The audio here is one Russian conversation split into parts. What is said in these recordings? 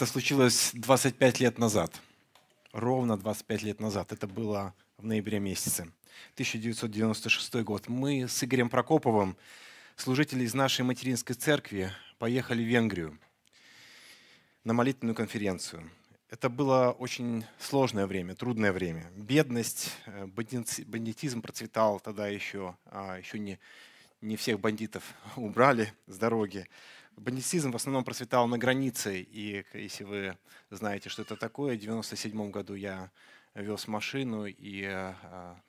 Это случилось 25 лет назад. Ровно 25 лет назад. Это было в ноябре месяце. 1996 год. Мы с Игорем Прокоповым, служители из нашей материнской церкви, поехали в Венгрию на молитвенную конференцию. Это было очень сложное время, трудное время. Бедность, э, бандитизм процветал тогда еще, а еще не, не всех бандитов убрали с дороги. Бандитизм в основном процветал на границе, и если вы знаете, что это такое, в 1997 году я вез машину, и э,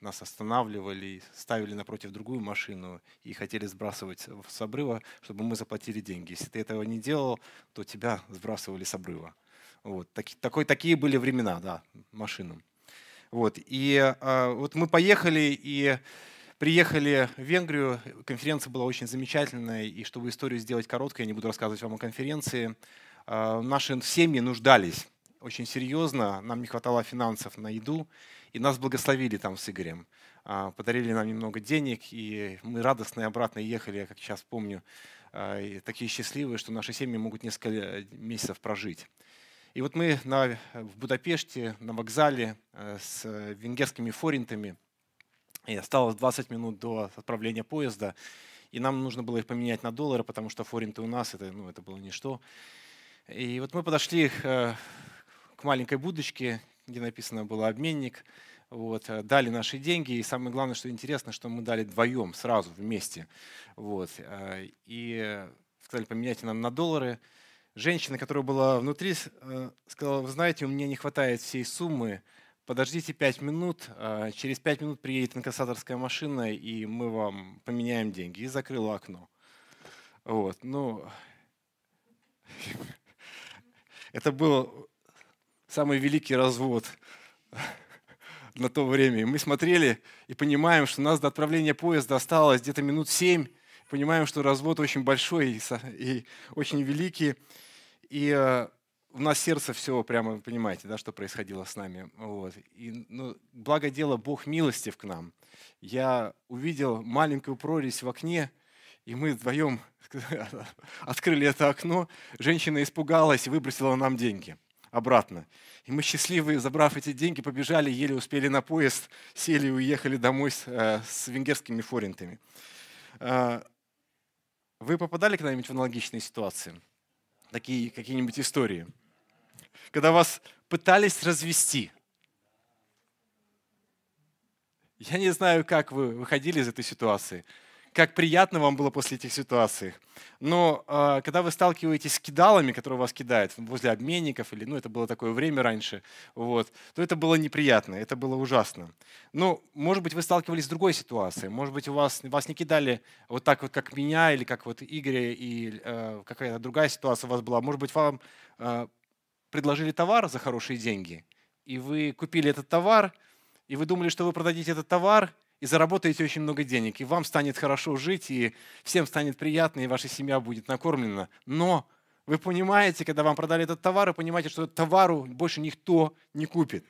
нас останавливали, ставили напротив другую машину и хотели сбрасывать с обрыва, чтобы мы заплатили деньги. Если ты этого не делал, то тебя сбрасывали с обрыва. Вот. Так, такой, такие были времена, да, машинам. Вот. И э, вот мы поехали, и приехали в Венгрию. Конференция была очень замечательная, и чтобы историю сделать короткой, я не буду рассказывать вам о конференции. Э, наши семьи нуждались очень серьезно, нам не хватало финансов на еду, и нас благословили там с Игорем. Э, подарили нам немного денег, и мы радостно и обратно ехали, я как сейчас помню, э, такие счастливые, что наши семьи могут несколько месяцев прожить. И вот мы на, в Будапеште на вокзале э, с венгерскими форинтами, и осталось 20 минут до отправления поезда, и нам нужно было их поменять на доллары, потому что форинты у нас, это, ну, это было ничто. И вот мы подошли э, к маленькой будочке, где написано было «обменник», вот, э, дали наши деньги, и самое главное, что интересно, что мы дали вдвоем, сразу, вместе. Вот, и сказали, поменяйте нам на доллары, женщина, которая была внутри, э, сказала, вы знаете, у меня не хватает всей суммы, подождите пять минут, а через пять минут приедет инкассаторская машина, и мы вам поменяем деньги. И закрыла окно. Вот, ну, это был самый великий развод на то время. мы смотрели и понимаем, что у нас до отправления поезда осталось где-то минут семь, понимаем, что развод очень большой и, очень великий. И э, у нас сердце все прямо, понимаете, да, что происходило с нами. Вот. И, ну, благо дело, Бог милостив к нам. Я увидел маленькую прорезь в окне, и мы вдвоем открыли это окно. Женщина испугалась и выбросила нам деньги обратно. И мы счастливые, забрав эти деньги, побежали, еле успели на поезд, сели и уехали домой с, э, с венгерскими форинтами. Э, вы попадали когда-нибудь в аналогичные ситуации? Такие какие-нибудь истории? Когда вас пытались развести. Я не знаю, как вы выходили из этой ситуации как приятно вам было после этих ситуаций. Но э, когда вы сталкиваетесь с кидалами, которые вас кидают возле обменников, или ну, это было такое время раньше, вот, то это было неприятно, это было ужасно. Ну, может быть, вы сталкивались с другой ситуацией. Может быть, у вас, вас не кидали вот так вот, как меня, или как вот Игоря, и э, какая-то другая ситуация у вас была. Может быть, вам э, предложили товар за хорошие деньги, и вы купили этот товар, и вы думали, что вы продадите этот товар, и заработаете очень много денег, и вам станет хорошо жить, и всем станет приятно, и ваша семья будет накормлена. Но вы понимаете, когда вам продали этот товар, и понимаете, что товару больше никто не купит.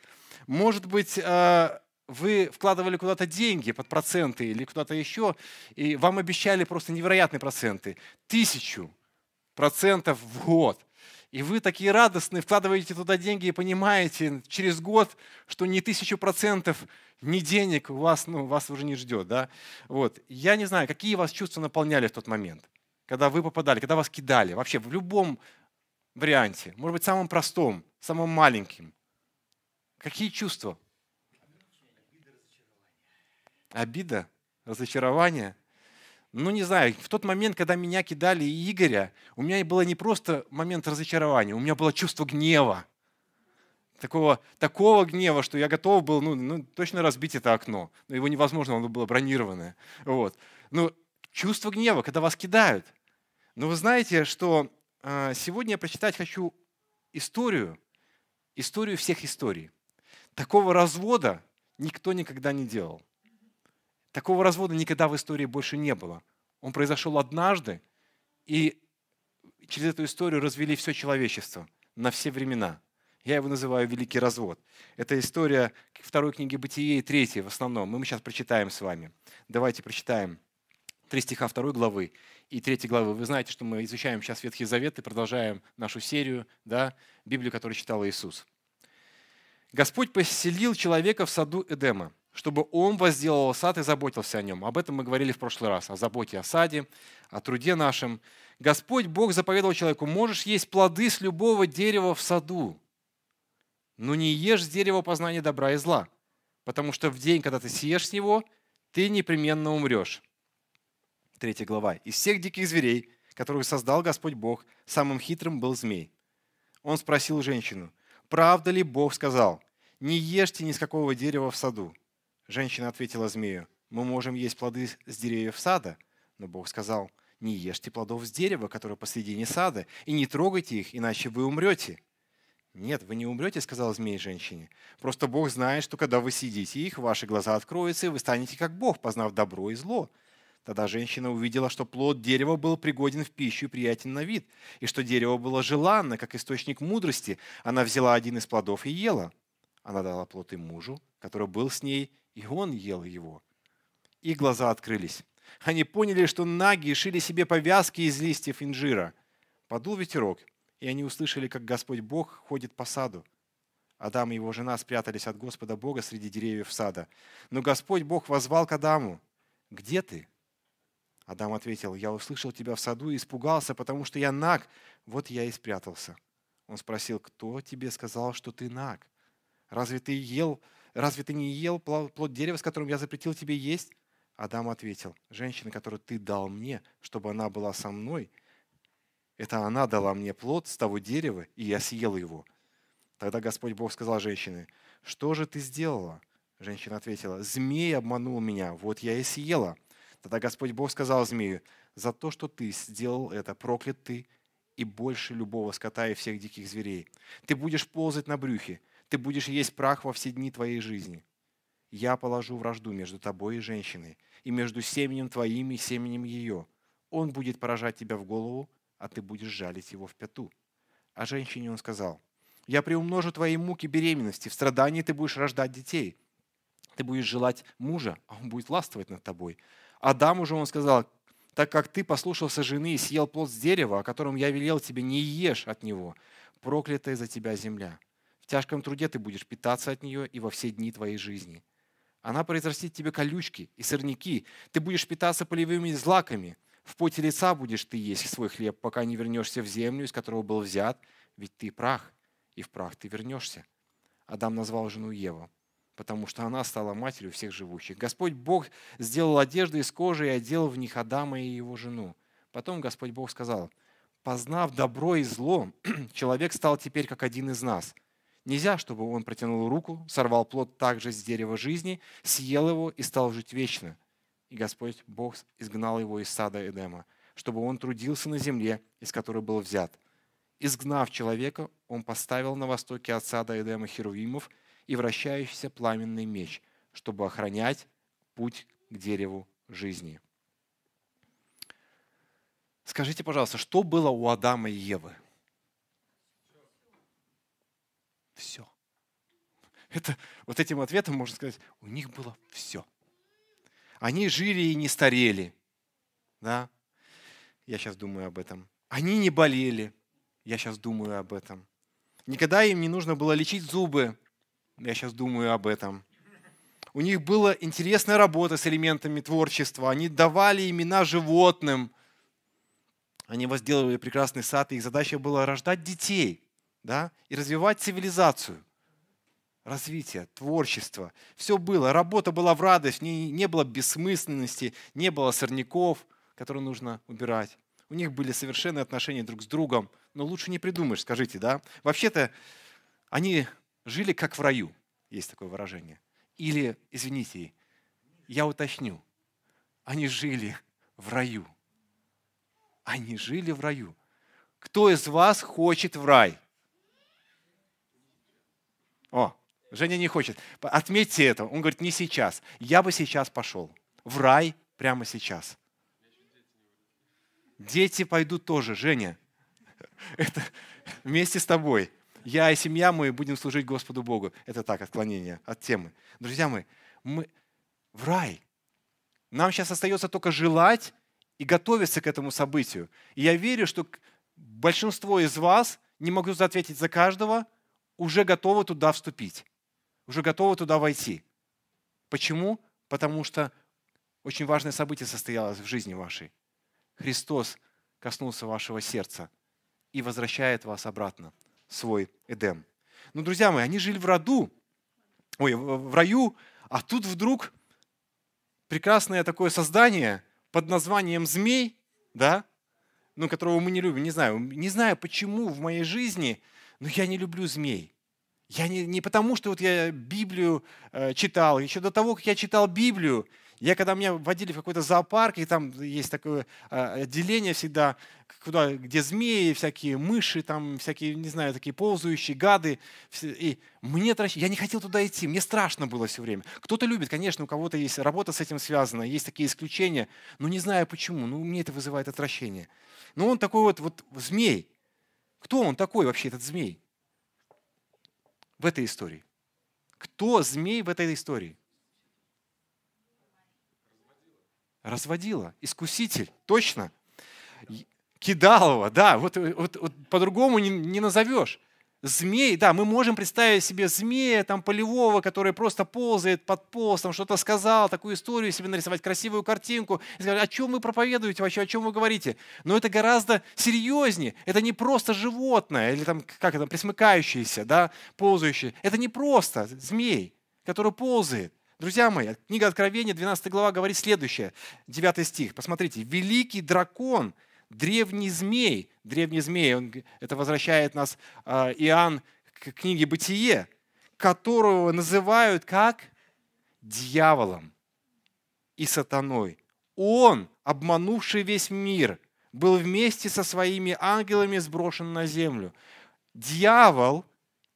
Может быть, э, вы вкладывали куда-то деньги под проценты или куда-то еще, и вам обещали просто невероятные проценты. Тысячу процентов в год – и вы такие радостные, вкладываете туда деньги и понимаете через год, что не тысячу процентов ни денег у вас, ну, вас уже не ждет. Да? Вот. Я не знаю, какие вас чувства наполняли в тот момент, когда вы попадали, когда вас кидали, вообще в любом варианте, может быть, самым простом, самым маленьким. Какие чувства? Обида, разочарование – ну не знаю, в тот момент, когда меня кидали и Игоря, у меня было не просто момент разочарования, у меня было чувство гнева. Такого, такого гнева, что я готов был ну, ну, точно разбить это окно. Но его невозможно, оно было бронированное. Вот. Но чувство гнева, когда вас кидают. Но вы знаете, что э, сегодня я прочитать хочу историю, историю всех историй. Такого развода никто никогда не делал. Такого развода никогда в истории больше не было. Он произошел однажды, и через эту историю развели все человечество на все времена. Я его называю «Великий развод». Это история второй книги Бытие и третьей в основном. Мы сейчас прочитаем с вами. Давайте прочитаем три стиха второй главы и 3 главы. Вы знаете, что мы изучаем сейчас Ветхий Завет и продолжаем нашу серию, да, Библию, которую читал Иисус. Господь поселил человека в саду Эдема, чтобы он возделал сад и заботился о нем. Об этом мы говорили в прошлый раз, о заботе о саде, о труде нашем. Господь Бог заповедовал человеку, можешь есть плоды с любого дерева в саду, но не ешь с дерева познания добра и зла, потому что в день, когда ты съешь с него, ты непременно умрешь. Третья глава. Из всех диких зверей, которых создал Господь Бог, самым хитрым был змей. Он спросил женщину, правда ли Бог сказал, не ешьте ни с какого дерева в саду? Женщина ответила змею, мы можем есть плоды с деревьев сада. Но Бог сказал, не ешьте плодов с дерева, которое посредине сада, и не трогайте их, иначе вы умрете. Нет, вы не умрете, сказал змей женщине. Просто Бог знает, что когда вы съедите их, ваши глаза откроются, и вы станете как Бог, познав добро и зло. Тогда женщина увидела, что плод дерева был пригоден в пищу и приятен на вид, и что дерево было желанно, как источник мудрости. Она взяла один из плодов и ела. Она дала плод и мужу, который был с ней, и он ел его. Их глаза открылись. Они поняли, что наги шили себе повязки из листьев инжира. Подул ветерок, и они услышали, как Господь Бог ходит по саду. Адам и его жена спрятались от Господа Бога среди деревьев сада. Но Господь Бог возвал к Адаму, «Где ты?» Адам ответил, «Я услышал тебя в саду и испугался, потому что я наг, вот я и спрятался». Он спросил, «Кто тебе сказал, что ты наг? Разве ты ел, разве ты не ел плод дерева, с которым я запретил тебе есть?» Адам ответил, «Женщина, которую ты дал мне, чтобы она была со мной, это она дала мне плод с того дерева, и я съел его. Тогда Господь Бог сказал женщине, что же ты сделала? Женщина ответила, змей обманул меня, вот я и съела. Тогда Господь Бог сказал змею, за то, что ты сделал это, проклят ты и больше любого скота и всех диких зверей. Ты будешь ползать на брюхе, ты будешь есть прах во все дни твоей жизни. Я положу вражду между тобой и женщиной, и между семенем твоим и семенем ее. Он будет поражать тебя в голову, а ты будешь жалить его в пяту. А женщине он сказал, я приумножу твои муки беременности, в страдании ты будешь рождать детей. Ты будешь желать мужа, а он будет властвовать над тобой. Адаму же он сказал, так как ты послушался жены и съел плод с дерева, о котором я велел тебе, не ешь от него, проклятая за тебя земля. Тяжком труде ты будешь питаться от нее и во все дни твоей жизни. Она произрастит тебе колючки и сорняки, ты будешь питаться полевыми злаками – в поте лица будешь ты есть свой хлеб, пока не вернешься в землю, из которого был взят, ведь ты прах, и в прах ты вернешься. Адам назвал жену Еву, потому что она стала матерью всех живущих. Господь Бог сделал одежду из кожи и одел в них Адама и его жену. Потом Господь Бог сказал, познав добро и зло, человек стал теперь как один из нас. Нельзя, чтобы он протянул руку, сорвал плод также с дерева жизни, съел его и стал жить вечно – и Господь Бог изгнал его из сада Эдема, чтобы он трудился на земле, из которой был взят. Изгнав человека, он поставил на востоке от сада Эдема херувимов и вращающийся пламенный меч, чтобы охранять путь к дереву жизни. Скажите, пожалуйста, что было у Адама и Евы? Все. Это, вот этим ответом можно сказать, у них было все. Они жили и не старели. Да? Я сейчас думаю об этом. Они не болели. Я сейчас думаю об этом. Никогда им не нужно было лечить зубы. Я сейчас думаю об этом. У них была интересная работа с элементами творчества. Они давали имена животным. Они возделывали прекрасный сад, и их задача была рождать детей да, и развивать цивилизацию развитие, творчество. Все было. Работа была в радость, в ней не было бессмысленности, не было сорняков, которые нужно убирать. У них были совершенные отношения друг с другом, но лучше не придумаешь, скажите, да? Вообще-то они жили как в раю, есть такое выражение. Или, извините, я уточню, они жили в раю. Они жили в раю. Кто из вас хочет в рай? О, Женя не хочет. Отметьте это. Он говорит, не сейчас. Я бы сейчас пошел. В рай прямо сейчас. Дети пойдут тоже, Женя. Это вместе с тобой. Я и семья мы будем служить Господу Богу. Это так, отклонение от темы. Друзья мои, мы в рай. Нам сейчас остается только желать и готовятся к этому событию. И я верю, что большинство из вас, не могу ответить за каждого, уже готовы туда вступить, уже готовы туда войти. Почему? Потому что очень важное событие состоялось в жизни вашей. Христос коснулся вашего сердца и возвращает вас обратно в свой Эдем. Ну, друзья мои, они жили в роду, ой, в раю, а тут вдруг прекрасное такое создание под названием змей, да, ну, которого мы не любим, не знаю, не знаю почему в моей жизни, но я не люблю змей. Я не, не потому, что вот я Библию э, читал, еще до того, как я читал Библию, я когда меня водили в какой-то зоопарк, и там есть такое а, отделение всегда, куда, где змеи, всякие мыши, там всякие, не знаю, такие ползающие гады. И мне я не хотел туда идти, мне страшно было все время. Кто-то любит, конечно, у кого-то есть работа с этим связана, есть такие исключения, но не знаю почему, ну мне это вызывает отвращение. Но он такой вот, вот змей. Кто он такой вообще, этот змей? В этой истории. Кто змей в этой истории? Разводила. Искуситель. Точно. Кидалова. Да, вот, вот, вот по-другому не, не назовешь. Змей, да, мы можем представить себе змея там полевого, который просто ползает под там что-то сказал, такую историю себе нарисовать, красивую картинку, и сказать, о чем вы проповедуете вообще, о чем вы говорите. Но это гораздо серьезнее. Это не просто животное, или там, как это, присмыкающееся, да, ползающее. Это не просто змей, который ползает. Друзья мои, книга Откровения, 12 глава, говорит следующее, 9 стих. Посмотрите. «Великий дракон, древний змей». Древний змей, он, это возвращает нас э, Иоанн к книге «Бытие», которого называют как дьяволом и сатаной. Он, обманувший весь мир, был вместе со своими ангелами сброшен на землю. Дьявол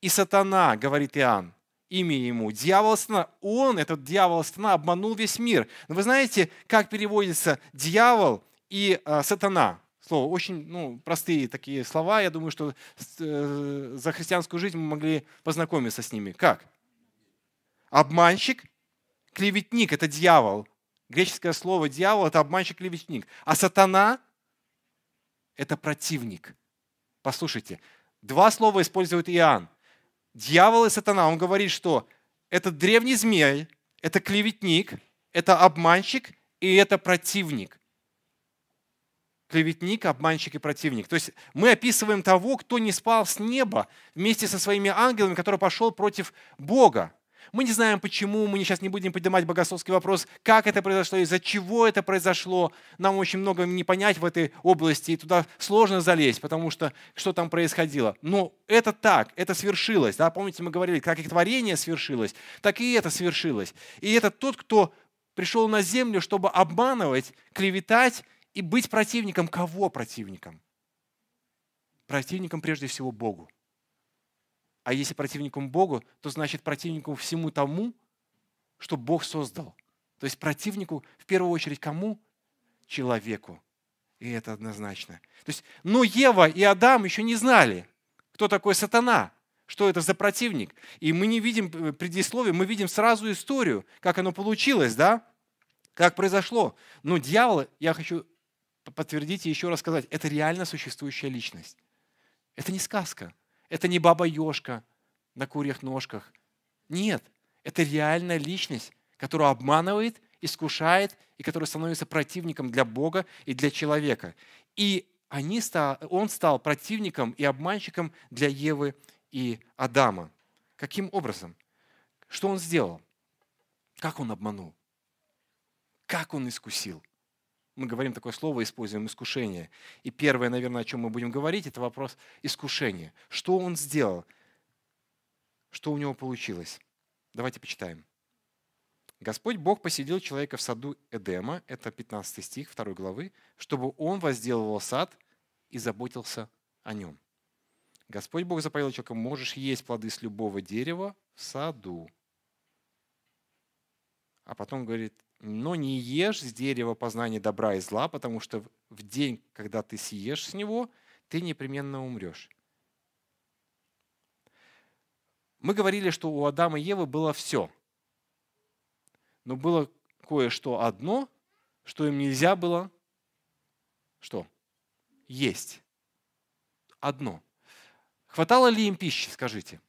и сатана, говорит Иоанн, имя ему. Дьявол сатана, он, этот дьявол сатана, обманул весь мир. Но вы знаете, как переводится дьявол и э, сатана? Слово очень ну, простые такие слова. Я думаю, что э, за христианскую жизнь мы могли познакомиться с ними. Как? Обманщик, клеветник – это дьявол. Греческое слово дьявол – это обманщик, клеветник. А сатана – это противник. Послушайте, два слова использует Иоанн дьявол и сатана, он говорит, что это древний змей, это клеветник, это обманщик и это противник. Клеветник, обманщик и противник. То есть мы описываем того, кто не спал с неба вместе со своими ангелами, который пошел против Бога. Мы не знаем почему, мы сейчас не будем поднимать богословский вопрос, как это произошло, из-за чего это произошло. Нам очень много не понять в этой области, и туда сложно залезть, потому что что там происходило. Но это так, это свершилось. Да? Помните, мы говорили, как их творение свершилось, так и это свершилось. И это тот, кто пришел на землю, чтобы обманывать, клеветать и быть противником. Кого противником? Противником прежде всего Богу. А если противником Богу, то значит противником всему тому, что Бог создал. То есть противнику в первую очередь кому? Человеку. И это однозначно. То есть, но Ева и Адам еще не знали, кто такой сатана, что это за противник. И мы не видим э, предисловия, мы видим сразу историю, как оно получилось, да? Как произошло. Но дьявол, я хочу подтвердить и еще раз сказать, это реально существующая личность. Это не сказка. Это не баба-ешка на курьих ножках. Нет, это реальная личность, которая обманывает, искушает и которая становится противником для Бога и для человека. И они он стал противником и обманщиком для Евы и Адама. Каким образом? Что он сделал? Как он обманул? Как он искусил? Мы говорим такое слово, используем искушение. И первое, наверное, о чем мы будем говорить, это вопрос искушения. Что он сделал? Что у него получилось? Давайте почитаем. Господь Бог посидел человека в саду Эдема, это 15 стих 2 главы, чтобы он возделывал сад и заботился о нем. Господь Бог заповедал человека, можешь есть плоды с любого дерева в саду. А потом говорит, но не ешь с дерева познания добра и зла, потому что в день, когда ты съешь с него, ты непременно умрешь. Мы говорили, что у Адама и Евы было все. Но было кое-что одно, что им нельзя было что? Есть. Одно. Хватало ли им пищи, скажите?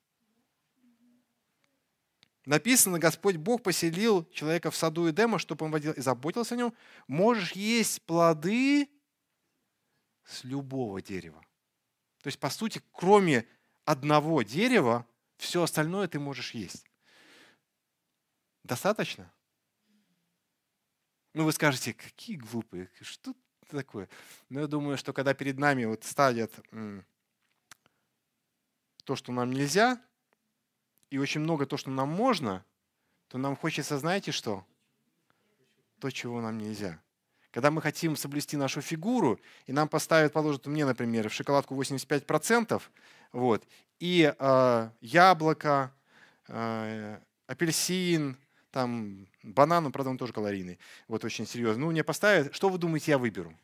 Написано, Господь Бог поселил человека в саду Эдема, чтобы он водил и заботился о нем. Можешь есть плоды с любого дерева. То есть, по сути, кроме одного дерева, все остальное ты можешь есть. Достаточно? Ну, вы скажете, какие глупые, что такое? Но я думаю, что когда перед нами вот ставят то, что нам нельзя, и очень много то, что нам можно, то нам хочется, знаете что? То, чего нам нельзя. Когда мы хотим соблюсти нашу фигуру, и нам поставят, положат мне, например, в шоколадку 85%, вот, и э, яблоко, э, апельсин, там, банан, ну, правда, он тоже калорийный, вот очень серьезно. Ну, мне поставят, что вы думаете, я выберу?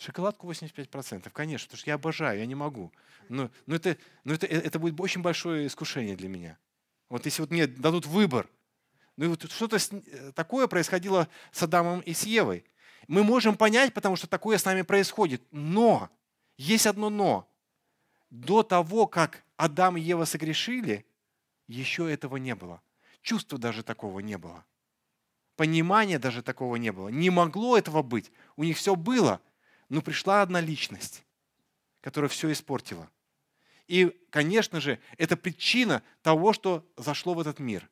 Шоколадку 85%, конечно, потому что я обожаю, я не могу. Но, но, ну, это, но это, это будет очень большое искушение для меня. Вот если вот мне дадут выбор, ну и вот что-то э, такое происходило с Адамом и с Евой. Мы можем понять, потому что такое с нами происходит. Но, есть одно но. До того, как Адам и Ева согрешили, еще этого не было. Чувства даже такого не было. Понимания даже такого не было. Не могло этого быть. У них все было – но пришла одна личность, которая все испортила. И, конечно же, это причина того, что зашло в этот мир.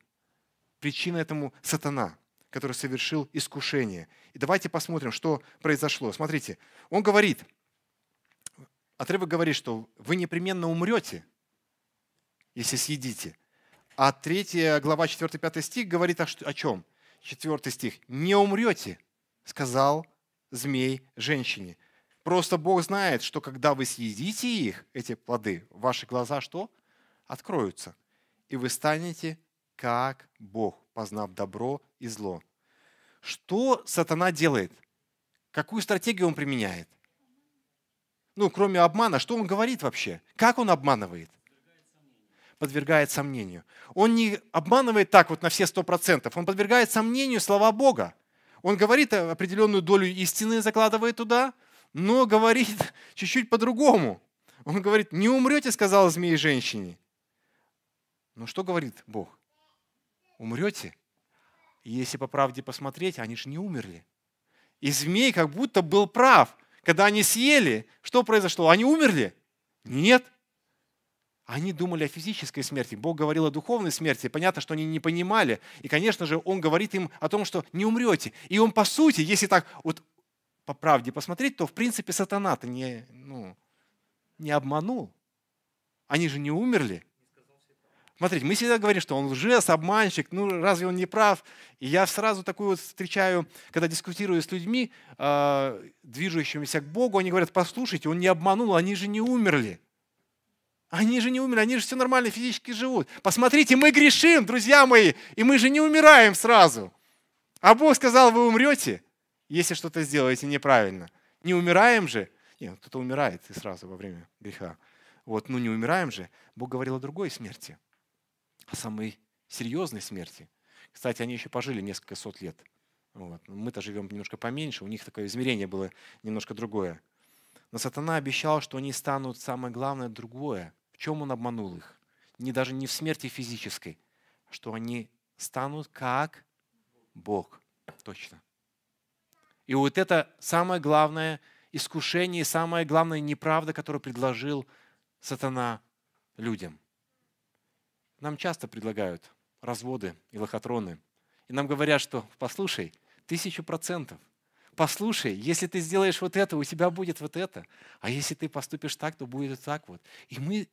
Причина этому сатана, который совершил искушение. И давайте посмотрим, что произошло. Смотрите, он говорит, отрывок говорит, что вы непременно умрете, если съедите. А 3 глава 4-5 стих говорит о, чем? 4 стих. «Не умрете», сказал змей женщине. Просто Бог знает, что когда вы съедите их, эти плоды, ваши глаза что? Откроются. И вы станете как Бог, познав добро и зло. Что сатана делает? Какую стратегию он применяет? Ну, кроме обмана, что он говорит вообще? Как он обманывает? Подвергает сомнению. Он не обманывает так вот на все сто процентов. Он подвергает сомнению слова Бога. Он говорит определенную долю истины, закладывает туда, но говорит чуть-чуть по-другому. Он говорит, не умрете, сказал змей женщине. Но что говорит Бог? Умрете? Если по правде посмотреть, они же не умерли. И змей как будто был прав. Когда они съели, что произошло? Они умерли? Нет. Они думали о физической смерти. Бог говорил о духовной смерти. Понятно, что они не понимали. И, конечно же, Он говорит им о том, что не умрете. И Он, по сути, если так вот по правде посмотреть, то в принципе сатана-то не, ну, не обманул. Они же не умерли. Смотрите, мы всегда говорим, что он лжец, обманщик, ну разве он не прав? И я сразу такую вот встречаю, когда дискутирую с людьми, э, движущимися к Богу, они говорят, послушайте, он не обманул, они же не умерли. Они же не умерли, они же все нормально физически живут. Посмотрите, мы грешим, друзья мои, и мы же не умираем сразу. А Бог сказал, вы умрете если что-то сделаете неправильно. Не умираем же. Нет, кто-то умирает и сразу во время греха. Вот, ну не умираем же. Бог говорил о другой смерти, о самой серьезной смерти. Кстати, они еще пожили несколько сот лет. Вот. Мы-то живем немножко поменьше, у них такое измерение было немножко другое. Но сатана обещал, что они станут, самое главное, другое. В чем он обманул их? Не даже не в смерти физической, что они станут как Бог. Точно. И вот это самое главное искушение, самая главная неправда, которую предложил сатана людям. Нам часто предлагают разводы и лохотроны. И нам говорят, что послушай, тысячу процентов. Послушай, если ты сделаешь вот это, у тебя будет вот это. А если ты поступишь так, то будет так вот. И мы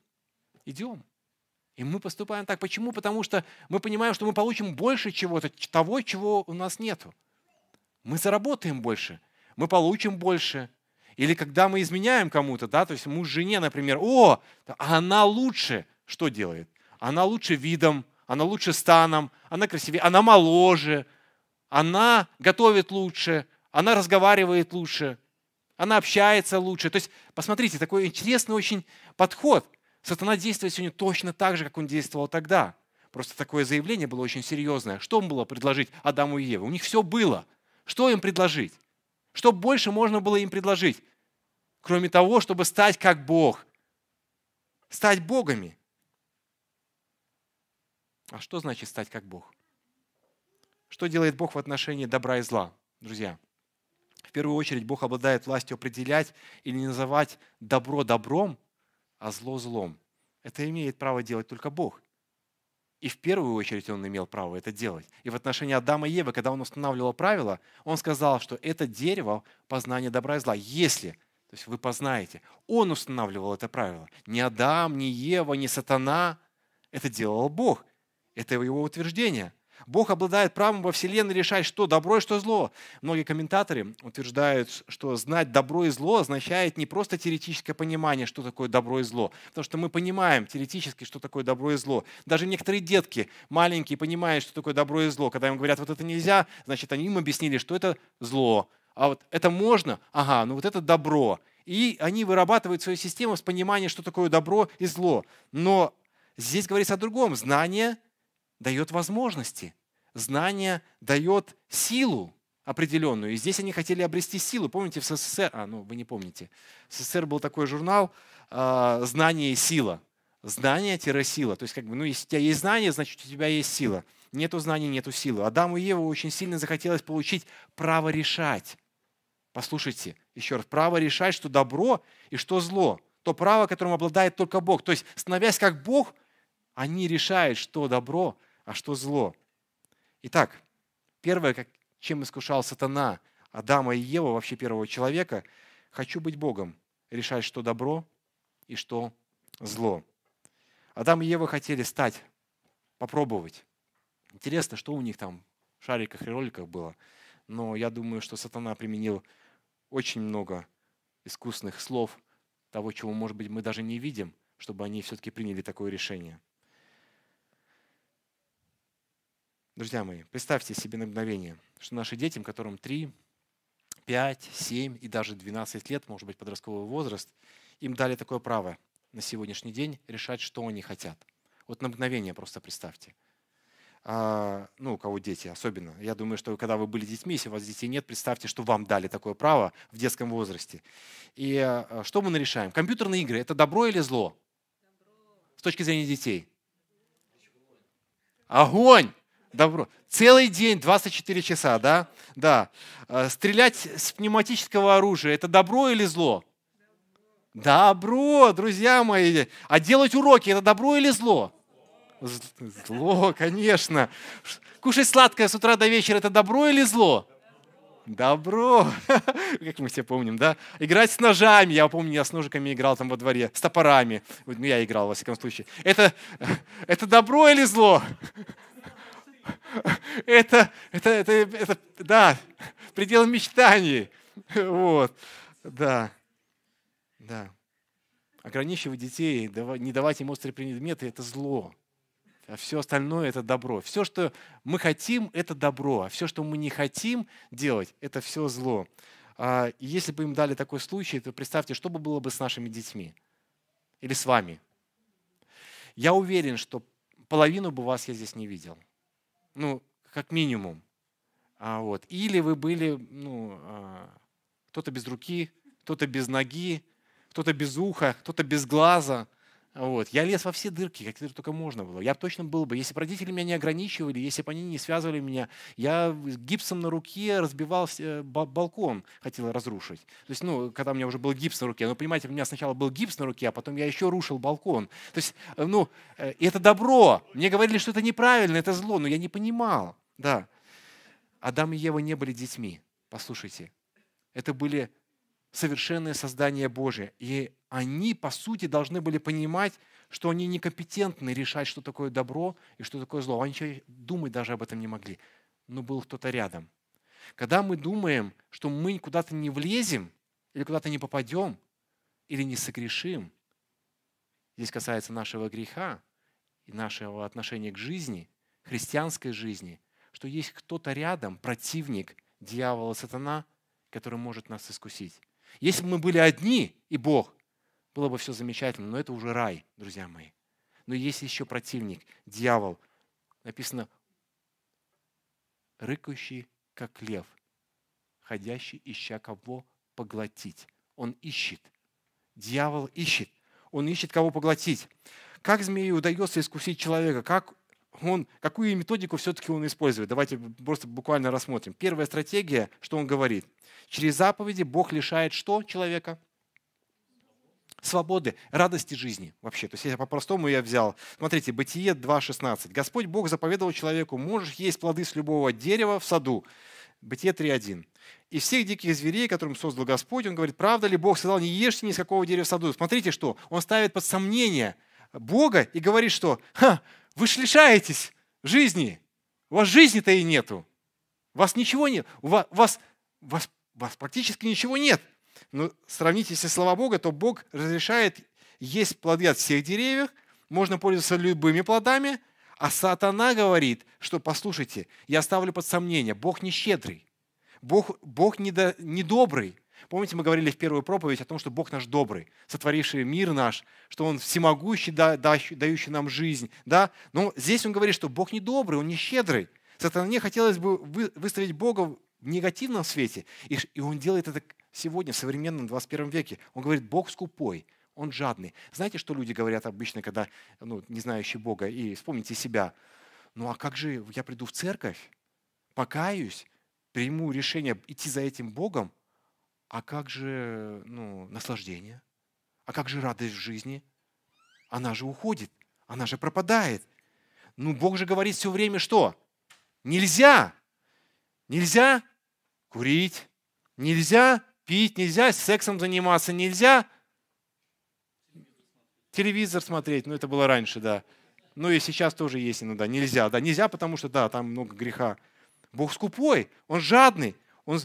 идем. И мы поступаем так. Почему? Потому что мы понимаем, что мы получим больше чего-то, того, чего у нас нету мы заработаем больше, мы получим больше. Или когда мы изменяем кому-то, да, то есть муж жене, например, о, она лучше, что делает? Она лучше видом, она лучше станом, она красивее, она моложе, она готовит лучше, она разговаривает лучше, она общается лучше. То есть, посмотрите, такой интересный очень подход. Сатана действует сегодня точно так же, как он действовал тогда. Просто такое заявление было очень серьезное. Что он было предложить Адаму и Еве? У них все было – что им предложить? Что больше можно было им предложить? Кроме того, чтобы стать как Бог. Стать Богами. А что значит стать как Бог? Что делает Бог в отношении добра и зла, друзья? В первую очередь Бог обладает властью определять или называть добро добром, а зло злом. Это имеет право делать только Бог. И в первую очередь он имел право это делать. И в отношении Адама и Евы, когда он устанавливал правила, он сказал, что это дерево познания добра и зла. Если, то есть вы познаете, он устанавливал это правило. Не Адам, не Ева, не сатана. Это делал Бог. Это его утверждение. Бог обладает правом во Вселенной решать, что добро и что зло. Многие комментаторы утверждают, что знать добро и зло означает не просто теоретическое понимание, что такое добро и зло. Потому что мы понимаем теоретически, что такое добро и зло. Даже некоторые детки маленькие понимают, что такое добро и зло. Когда им говорят, вот это нельзя, значит, они им объяснили, что это зло. А вот это можно? Ага, ну вот это добро. И они вырабатывают свою систему с пониманием, что такое добро и зло. Но здесь говорится о другом. Знание дает возможности. Знание дает силу определенную. И здесь они хотели обрести силу. Помните, в СССР, а, ну, вы не помните, в СССР был такой журнал э, «Знание и сила». Знание-сила. То есть, как бы, ну, если у тебя есть знание, значит, у тебя есть сила. Нету знаний, нету силы. Адаму и Еву очень сильно захотелось получить право решать. Послушайте, еще раз, право решать, что добро и что зло. То право, которым обладает только Бог. То есть, становясь как Бог, они решают, что добро, а что зло. Итак, первое, чем искушал сатана Адама и Ева, вообще первого человека, хочу быть Богом, решать, что добро и что зло. Адам и Ева хотели стать, попробовать. Интересно, что у них там в шариках и роликах было. Но я думаю, что сатана применил очень много искусных слов, того, чего, может быть, мы даже не видим, чтобы они все-таки приняли такое решение. Друзья мои, представьте себе на мгновение, что наши детям, которым 3, 5, 7 и даже 12 лет, может быть, подростковый возраст, им дали такое право на сегодняшний день решать, что они хотят. Вот на мгновение просто представьте. А, ну, у кого дети особенно. Я думаю, что когда вы были детьми, если у вас детей нет, представьте, что вам дали такое право в детском возрасте. И а, что мы нарешаем? Компьютерные игры – это добро или зло? Добро. С точки зрения детей. Огонь! Добро. Целый день, 24 часа, да? Да. Э, стрелять с пневматического оружия – это добро или зло? Добро, друзья мои. А делать уроки – это добро или зло? Зло, конечно. Кушать сладкое с утра до вечера – это добро или зло? Добро. Как мы все помним, да? Играть с ножами. Я помню, я с ножиками играл там во дворе, с топорами. Ну, я играл, во всяком случае. Это, это добро или зло? Это, это, это, это, да, предел мечтаний. Вот, да, да. Ограничивать детей, не давать им острые предметы – это зло. А все остальное – это добро. Все, что мы хотим – это добро. А все, что мы не хотим делать – это все зло. А если бы им дали такой случай, то представьте, что бы было бы с нашими детьми или с вами. Я уверен, что половину бы вас я здесь не видел ну, как минимум. А, вот. Или вы были, ну, а, кто-то без руки, кто-то без ноги, кто-то без уха, кто-то без глаза. Вот. Я лез во все дырки, как только можно было. Я точно был бы, если бы родители меня не ограничивали, если бы они не связывали меня, я гипсом на руке разбивал э, балкон, хотел разрушить. То есть, ну, когда у меня уже был гипс на руке, ну, понимаете, у меня сначала был гипс на руке, а потом я еще рушил балкон. То есть, э, ну, э, это добро. Мне говорили, что это неправильно, это зло, но я не понимал. Да. Адам и Ева не были детьми. Послушайте. Это были совершенное создание Божие. И они, по сути, должны были понимать, что они некомпетентны решать, что такое добро и что такое зло. Они думать даже об этом не могли. Но был кто-то рядом. Когда мы думаем, что мы куда-то не влезем, или куда-то не попадем, или не согрешим, здесь касается нашего греха и нашего отношения к жизни, христианской жизни, что есть кто-то рядом, противник дьявола, сатана, который может нас искусить. Если бы мы были одни и Бог, было бы все замечательно, но это уже рай, друзья мои. Но есть еще противник, дьявол. Написано, рыкающий, как лев, ходящий, ища кого поглотить. Он ищет. Дьявол ищет. Он ищет, кого поглотить. Как змею удается искусить человека? Как он, какую методику все-таки он использует? Давайте просто буквально рассмотрим. Первая стратегия, что он говорит. Через заповеди Бог лишает что человека? Свободы, радости жизни вообще. То есть если по-простому я взял. Смотрите, Бытие 2.16. Господь Бог заповедовал человеку, можешь есть плоды с любого дерева в саду. Бытие 3.1. И всех диких зверей, которым создал Господь, он говорит, правда ли Бог сказал, не ешьте ни с какого дерева в саду. Смотрите, что он ставит под сомнение Бога и говорит, что Ха, вы ж лишаетесь жизни, у вас жизни-то и нету, у вас ничего нет, у вас, у вас, у вас, у вас практически ничего нет. Но сравните, если слова Бога, то Бог разрешает есть плоды от всех деревьев, можно пользоваться любыми плодами, а сатана говорит, что, послушайте, я ставлю под сомнение, Бог не щедрый, Бог, Бог недо, не добрый. Помните, мы говорили в первую проповедь о том, что Бог наш добрый, сотворивший мир наш, что Он всемогущий, дающий нам жизнь. Да? Но здесь Он говорит, что Бог не добрый, Он не щедрый. Сатане хотелось бы выставить Бога в негативном свете, и Он делает это сегодня, в современном 21 веке. Он говорит, Бог скупой, он жадный. Знаете, что люди говорят обычно, когда ну, не знающие Бога, и вспомните себя. Ну а как же я приду в церковь, покаюсь, приму решение идти за этим Богом, а как же ну, наслаждение? А как же радость в жизни? Она же уходит, она же пропадает. Ну, Бог же говорит все время, что? Нельзя. Нельзя курить, нельзя пить нельзя, сексом заниматься нельзя, телевизор смотреть, ну это было раньше, да. Ну и сейчас тоже есть иногда, нельзя, да, нельзя, потому что, да, там много греха. Бог скупой, Он жадный. Он...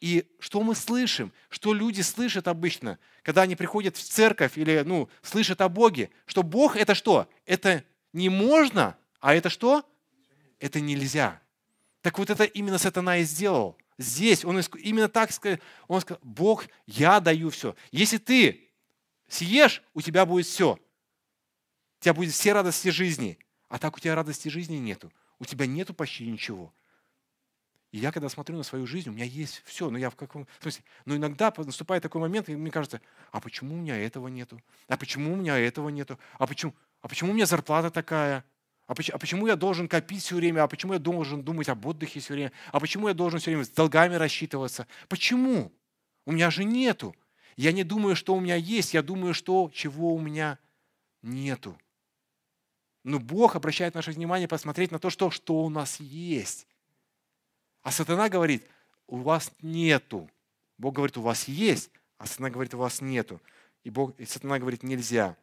И что мы слышим? Что люди слышат обычно, когда они приходят в церковь или ну, слышат о Боге? Что Бог это что? Это не можно, а это что? Это нельзя. Так вот это именно сатана и сделал. Здесь он именно так сказал, он сказал, Бог, я даю все. Если ты съешь, у тебя будет все. У тебя будет все радости жизни. А так у тебя радости жизни нету. У тебя нету почти ничего. И я, когда смотрю на свою жизнь, у меня есть все. Но я в каком смысле? Но иногда наступает такой момент, и мне кажется, а почему у меня этого нету? А почему у меня этого нету? А почему, а почему у меня зарплата такая? А почему, а почему я должен копить все время? А почему я должен думать об отдыхе все время? А почему я должен все время с долгами рассчитываться? Почему? У меня же нету. Я не думаю, что у меня есть, я думаю, что чего у меня нету. Но Бог обращает наше внимание посмотреть на то, что, что у нас есть. А сатана говорит, у вас нету. Бог говорит, у вас есть, а сатана говорит, у вас нету. И, Бог, и сатана говорит, нельзя.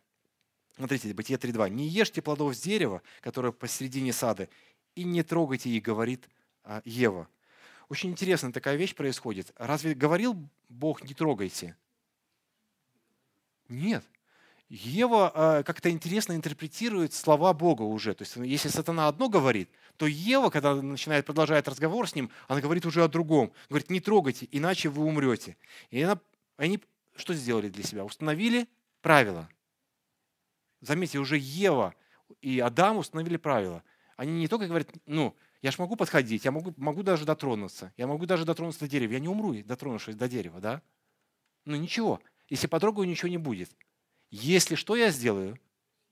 Смотрите, Бытие 3.2. «Не ешьте плодов с дерева, которое посередине сада, и не трогайте их, говорит а, Ева». Очень интересная такая вещь происходит. Разве говорил Бог «не трогайте»? Нет. Ева а, как-то интересно интерпретирует слова Бога уже. То есть если сатана одно говорит, то Ева, когда начинает продолжать разговор с ним, она говорит уже о другом. Говорит, не трогайте, иначе вы умрете. И она, они что сделали для себя? Установили правила. Заметьте, уже Ева и Адам установили правила. Они не только говорят, ну, я же могу подходить, я могу, могу даже дотронуться, я могу даже дотронуться до дерева. Я не умру, дотронувшись до дерева, да? Ну ничего, если потрогаю, ничего не будет. Если что я сделаю?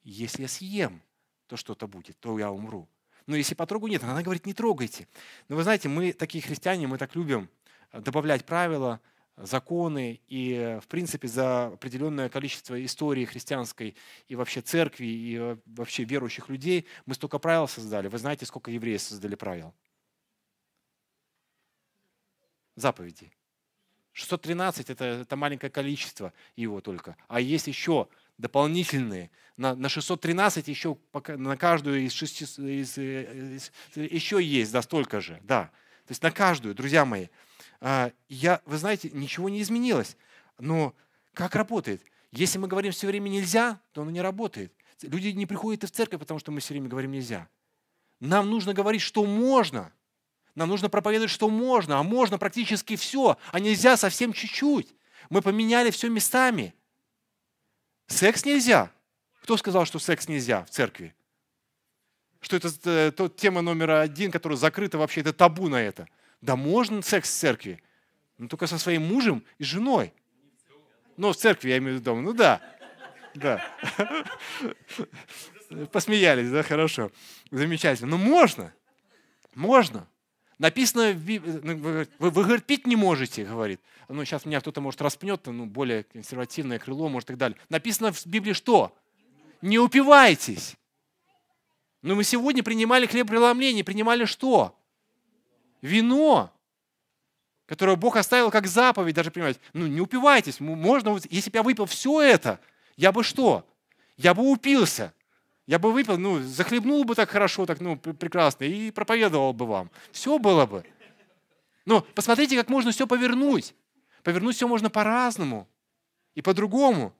Если я съем, то что-то будет, то я умру. Но если потрогаю, нет. Она говорит, не трогайте. Но вы знаете, мы такие христиане, мы так любим добавлять правила, законы и, в принципе, за определенное количество истории христианской и вообще церкви, и э, вообще верующих людей мы столько правил создали. Вы знаете, сколько евреев создали правил? Заповеди. 613 это, это маленькое количество его только. А есть еще дополнительные. На, на 613 еще на каждую из шести из, э, из, еще есть, да, столько же. Да. То есть на каждую, друзья мои. А, я, вы знаете, ничего не изменилось. Но как работает? Если мы говорим все время нельзя, то оно не работает. Люди не приходят и в церковь, потому что мы все время говорим нельзя. Нам нужно говорить, что можно. Нам нужно проповедовать, что можно, а можно практически все, а нельзя совсем чуть-чуть. Мы поменяли все местами. Секс нельзя. Кто сказал, что секс нельзя в церкви? Что это э, тот тема номер один, которая закрыта вообще, это табу на это – да можно секс в церкви? Ну, только со своим мужем и женой. Ну, в церкви, я имею в виду, ну да. Да. Посмеялись, да, хорошо. Замечательно. Ну, можно. Можно. Написано, ну, вы, вы, говорит, пить не можете, говорит. Ну, сейчас меня кто-то, может, распнет, ну, более консервативное крыло, может, и так далее. Написано в Библии что? Не упивайтесь. Но мы сегодня принимали хлеб преломления, принимали что? Вино, которое Бог оставил как заповедь, даже принимать. Ну, не упивайтесь. Можно, если бы я выпил все это, я бы что? Я бы упился. Я бы выпил, ну, захлебнул бы так хорошо, так, ну, прекрасно, и проповедовал бы вам. Все было бы. Но посмотрите, как можно все повернуть. Повернуть все можно по-разному и по-другому.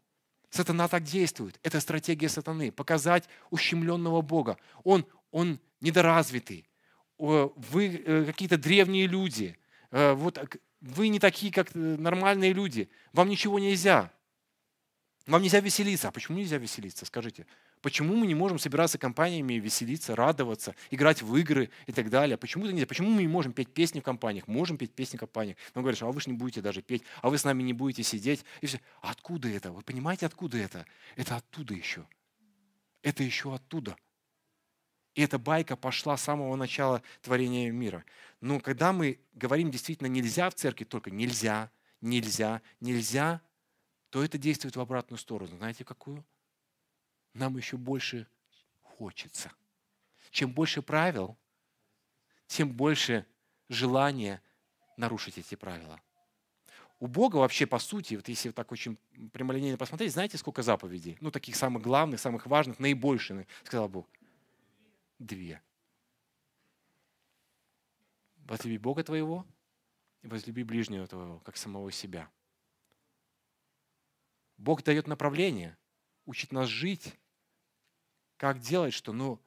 Сатана так действует. Это стратегия сатаны. Показать ущемленного Бога. Он, он недоразвитый. Вы э, какие-то древние люди. Э, вот вы не такие, как э, нормальные люди. Вам ничего нельзя. Вам нельзя веселиться. А почему нельзя веселиться? Скажите. Почему мы не можем собираться компаниями, веселиться, радоваться, играть в игры и так далее? Почему это нельзя? Почему мы не можем петь песни в компаниях? Можем петь песни в компаниях. Но говоришь, а вы же не будете даже петь, а вы с нами не будете сидеть. И все. А откуда это? Вы понимаете, откуда это? Это оттуда еще. Это еще оттуда. И эта байка пошла с самого начала творения мира. Но когда мы говорим действительно нельзя в церкви, только нельзя, нельзя, нельзя, то это действует в обратную сторону. Знаете какую? нам еще больше хочется. Чем больше правил, тем больше желания нарушить эти правила. У Бога вообще, по сути, вот если так очень прямолинейно посмотреть, знаете, сколько заповедей? Ну, таких самых главных, самых важных, наибольших, сказал Бог. Две. Возлюби Бога твоего и возлюби ближнего твоего, как самого себя. Бог дает направление, учит нас жить, как делать что, но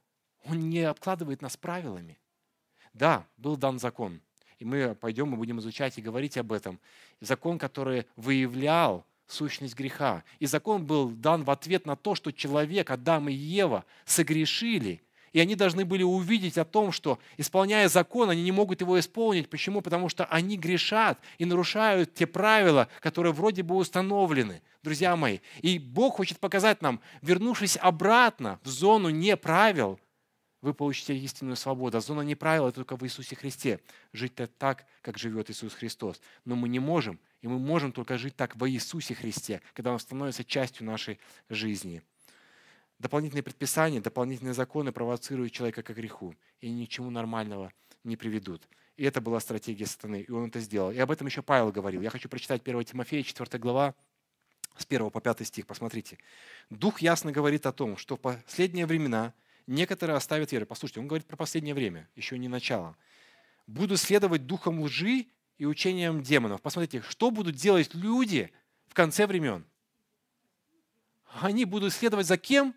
он не обкладывает нас правилами. Да, был дан закон, и мы пойдем и будем изучать и говорить об этом. Закон, который выявлял сущность греха. И закон был дан в ответ на то, что человек, Адам и Ева, согрешили – и они должны были увидеть о том, что, исполняя закон, они не могут его исполнить. Почему? Потому что они грешат и нарушают те правила, которые вроде бы установлены, друзья мои. И Бог хочет показать нам, вернувшись обратно в зону неправил, вы получите истинную свободу. А зона неправил – это только в Иисусе Христе. Жить так, как живет Иисус Христос. Но мы не можем, и мы можем только жить так во Иисусе Христе, когда Он становится частью нашей жизни. Дополнительные предписания, дополнительные законы провоцируют человека к греху и ни к чему нормального не приведут. И это была стратегия сатаны, и он это сделал. И об этом еще Павел говорил. Я хочу прочитать 1 Тимофея, 4 глава, с 1 по 5 стих. Посмотрите. Дух ясно говорит о том, что в последние времена некоторые оставят веру. Послушайте, он говорит про последнее время, еще не начало. Будут следовать духом лжи и учением демонов. Посмотрите, что будут делать люди в конце времен. Они будут следовать за кем?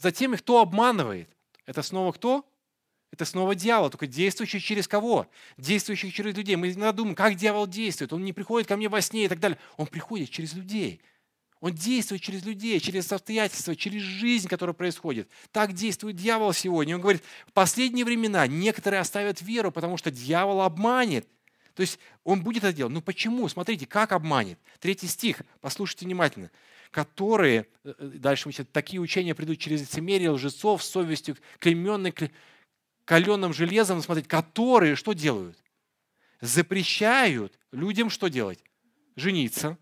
За теми, кто обманывает. Это снова кто? Это снова дьявол, только действующий через кого? Действующий через людей. Мы иногда думаем, как дьявол действует. Он не приходит ко мне во сне и так далее. Он приходит через людей. Он действует через людей, через обстоятельства, через жизнь, которая происходит. Так действует дьявол сегодня. Он говорит, в последние времена некоторые оставят веру, потому что дьявол обманет. То есть он будет это делать. Ну почему? Смотрите, как обманет. Третий стих, послушайте внимательно которые, э, э, дальше мы такие учения придут через лицемерие, лжецов, совестью, клейменный каленым железом, смотрите, которые что делают? Запрещают людям что делать? Жениться.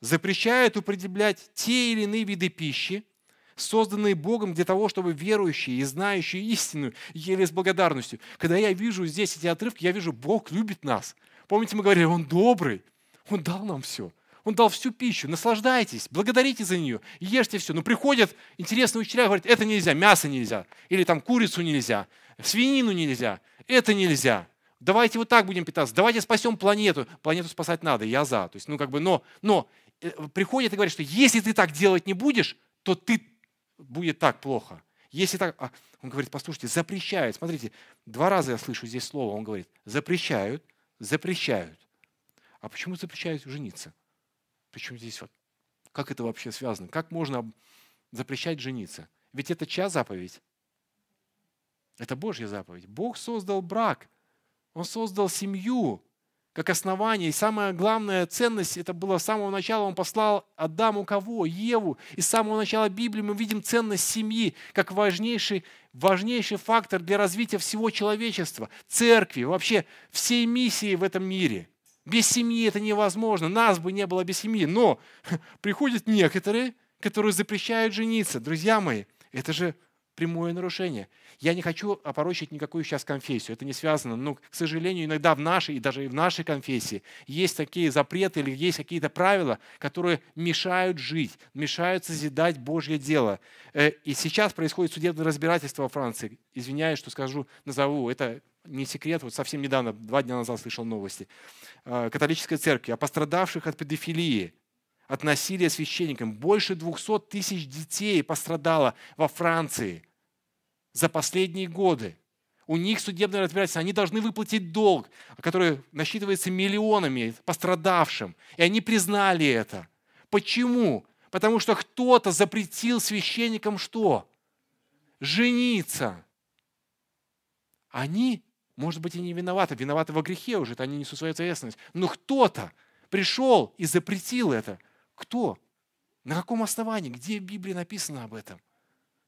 Запрещают употреблять те или иные виды пищи, созданные Богом для того, чтобы верующие и знающие истину ели с благодарностью. Когда я вижу здесь эти отрывки, я вижу, Бог любит нас. Помните, мы говорили, Он добрый, Он дал нам все. Он дал всю пищу, наслаждайтесь, благодарите за нее, ешьте все. Но приходят интересные учителя и говорят, это нельзя, мясо нельзя, или там курицу нельзя, свинину нельзя, это нельзя. Давайте вот так будем питаться, давайте спасем планету. Планету спасать надо, я за. То есть, ну как бы, но, но э, приходят и говорят, что если ты так делать не будешь, то ты будет так плохо. Если так, а, он говорит, послушайте, запрещают. Смотрите, два раза я слышу здесь слово, он говорит, запрещают, запрещают. А почему запрещают жениться? Причем здесь вот, как это вообще связано? Как можно запрещать жениться? Ведь это чья заповедь? Это Божья заповедь. Бог создал брак. Он создал семью, как основание. И самая главная ценность, это было с самого начала, он послал Адаму кого? Еву. И с самого начала Библии мы видим ценность семьи, как важнейший, важнейший фактор для развития всего человечества, церкви, вообще всей миссии в этом мире. Без семьи это невозможно, нас бы не было без семьи. Но приходят некоторые, которые запрещают жениться. Друзья мои, это же прямое нарушение. Я не хочу опорочить никакую сейчас конфессию, это не связано, но, к сожалению, иногда в нашей и даже и в нашей конфессии есть такие запреты или есть какие-то правила, которые мешают жить, мешают созидать Божье дело. Э, и сейчас происходит судебное разбирательство во Франции. Извиняюсь, что скажу, назову, это не секрет, вот совсем недавно, два дня назад слышал новости. Э, католической церкви о пострадавших от педофилии – от насилия священникам. Больше 200 тысяч детей пострадало во Франции за последние годы. У них судебное разбирательство, они должны выплатить долг, который насчитывается миллионами пострадавшим. И они признали это. Почему? Потому что кто-то запретил священникам что? Жениться. Они, может быть, и не виноваты, виноваты во грехе уже, это они несут свою ответственность. Но кто-то пришел и запретил это. Кто? На каком основании? Где в Библии написано об этом?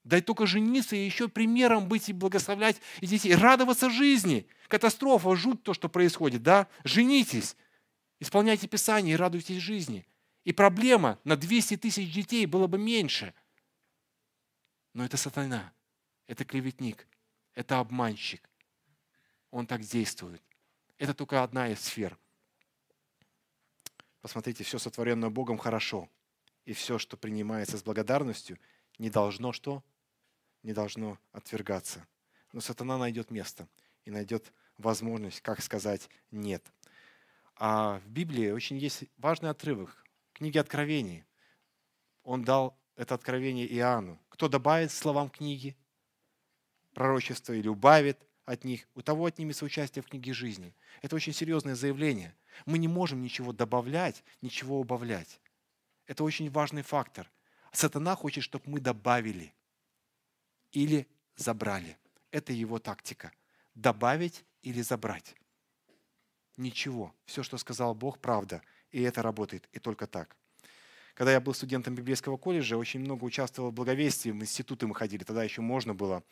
Дай только жениться и еще примером быть и благословлять и детей. Радоваться жизни. Катастрофа, жуть то, что происходит. Да? Женитесь, исполняйте Писание и радуйтесь жизни. И проблема на 200 тысяч детей было бы меньше. Но это сатана, это клеветник, это обманщик. Он так действует. Это только одна из сфер – Посмотрите, все сотворенное Богом хорошо. И все, что принимается с благодарностью, не должно что? Не должно отвергаться. Но сатана найдет место и найдет возможность, как сказать «нет». А в Библии очень есть важный отрывок. Книги Откровений. Он дал это откровение Иоанну. Кто добавит словам книги, пророчество или убавит от них, у того отнимется участие в книге жизни. Это очень серьезное заявление. Мы не можем ничего добавлять, ничего убавлять. Это очень важный фактор. Сатана хочет, чтобы мы добавили или забрали. Это его тактика. Добавить или забрать. Ничего. Все, что сказал Бог, правда. И это работает. И только так. Когда я был студентом библейского колледжа, очень много участвовал в благовестии, в институты мы ходили, тогда еще можно было,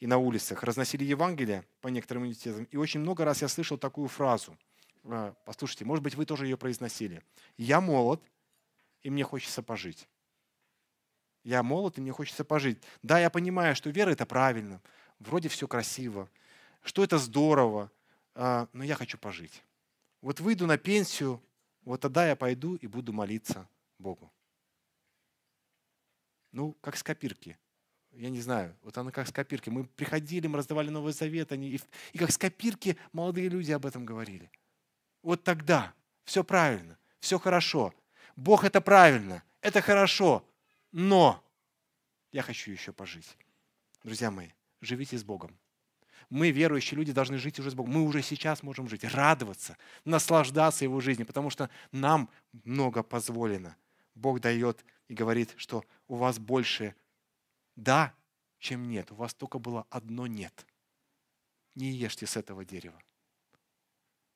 и на улицах. Разносили Евангелие по некоторым университетам. И очень много раз я слышал такую фразу – а, послушайте, может быть, вы тоже ее произносили. Я молод, и мне хочется пожить. Я молод, и мне хочется пожить. Да, я понимаю, что вера – это правильно, вроде все красиво, что это здорово, а, но я хочу пожить. Вот выйду на пенсию, вот тогда я пойду и буду молиться Богу. Ну, как с копирки. Я не знаю, вот она как с копирки. Мы приходили, мы раздавали Новый Завет, они, и, и как с копирки молодые люди об этом говорили – вот тогда все правильно, все хорошо. Бог это правильно, это хорошо, но я хочу еще пожить. Друзья мои, живите с Богом. Мы, верующие люди, должны жить уже с Богом. Мы уже сейчас можем жить, радоваться, наслаждаться Его жизнью, потому что нам много позволено. Бог дает и говорит, что у вас больше «да», чем «нет». У вас только было одно «нет». Не ешьте с этого дерева.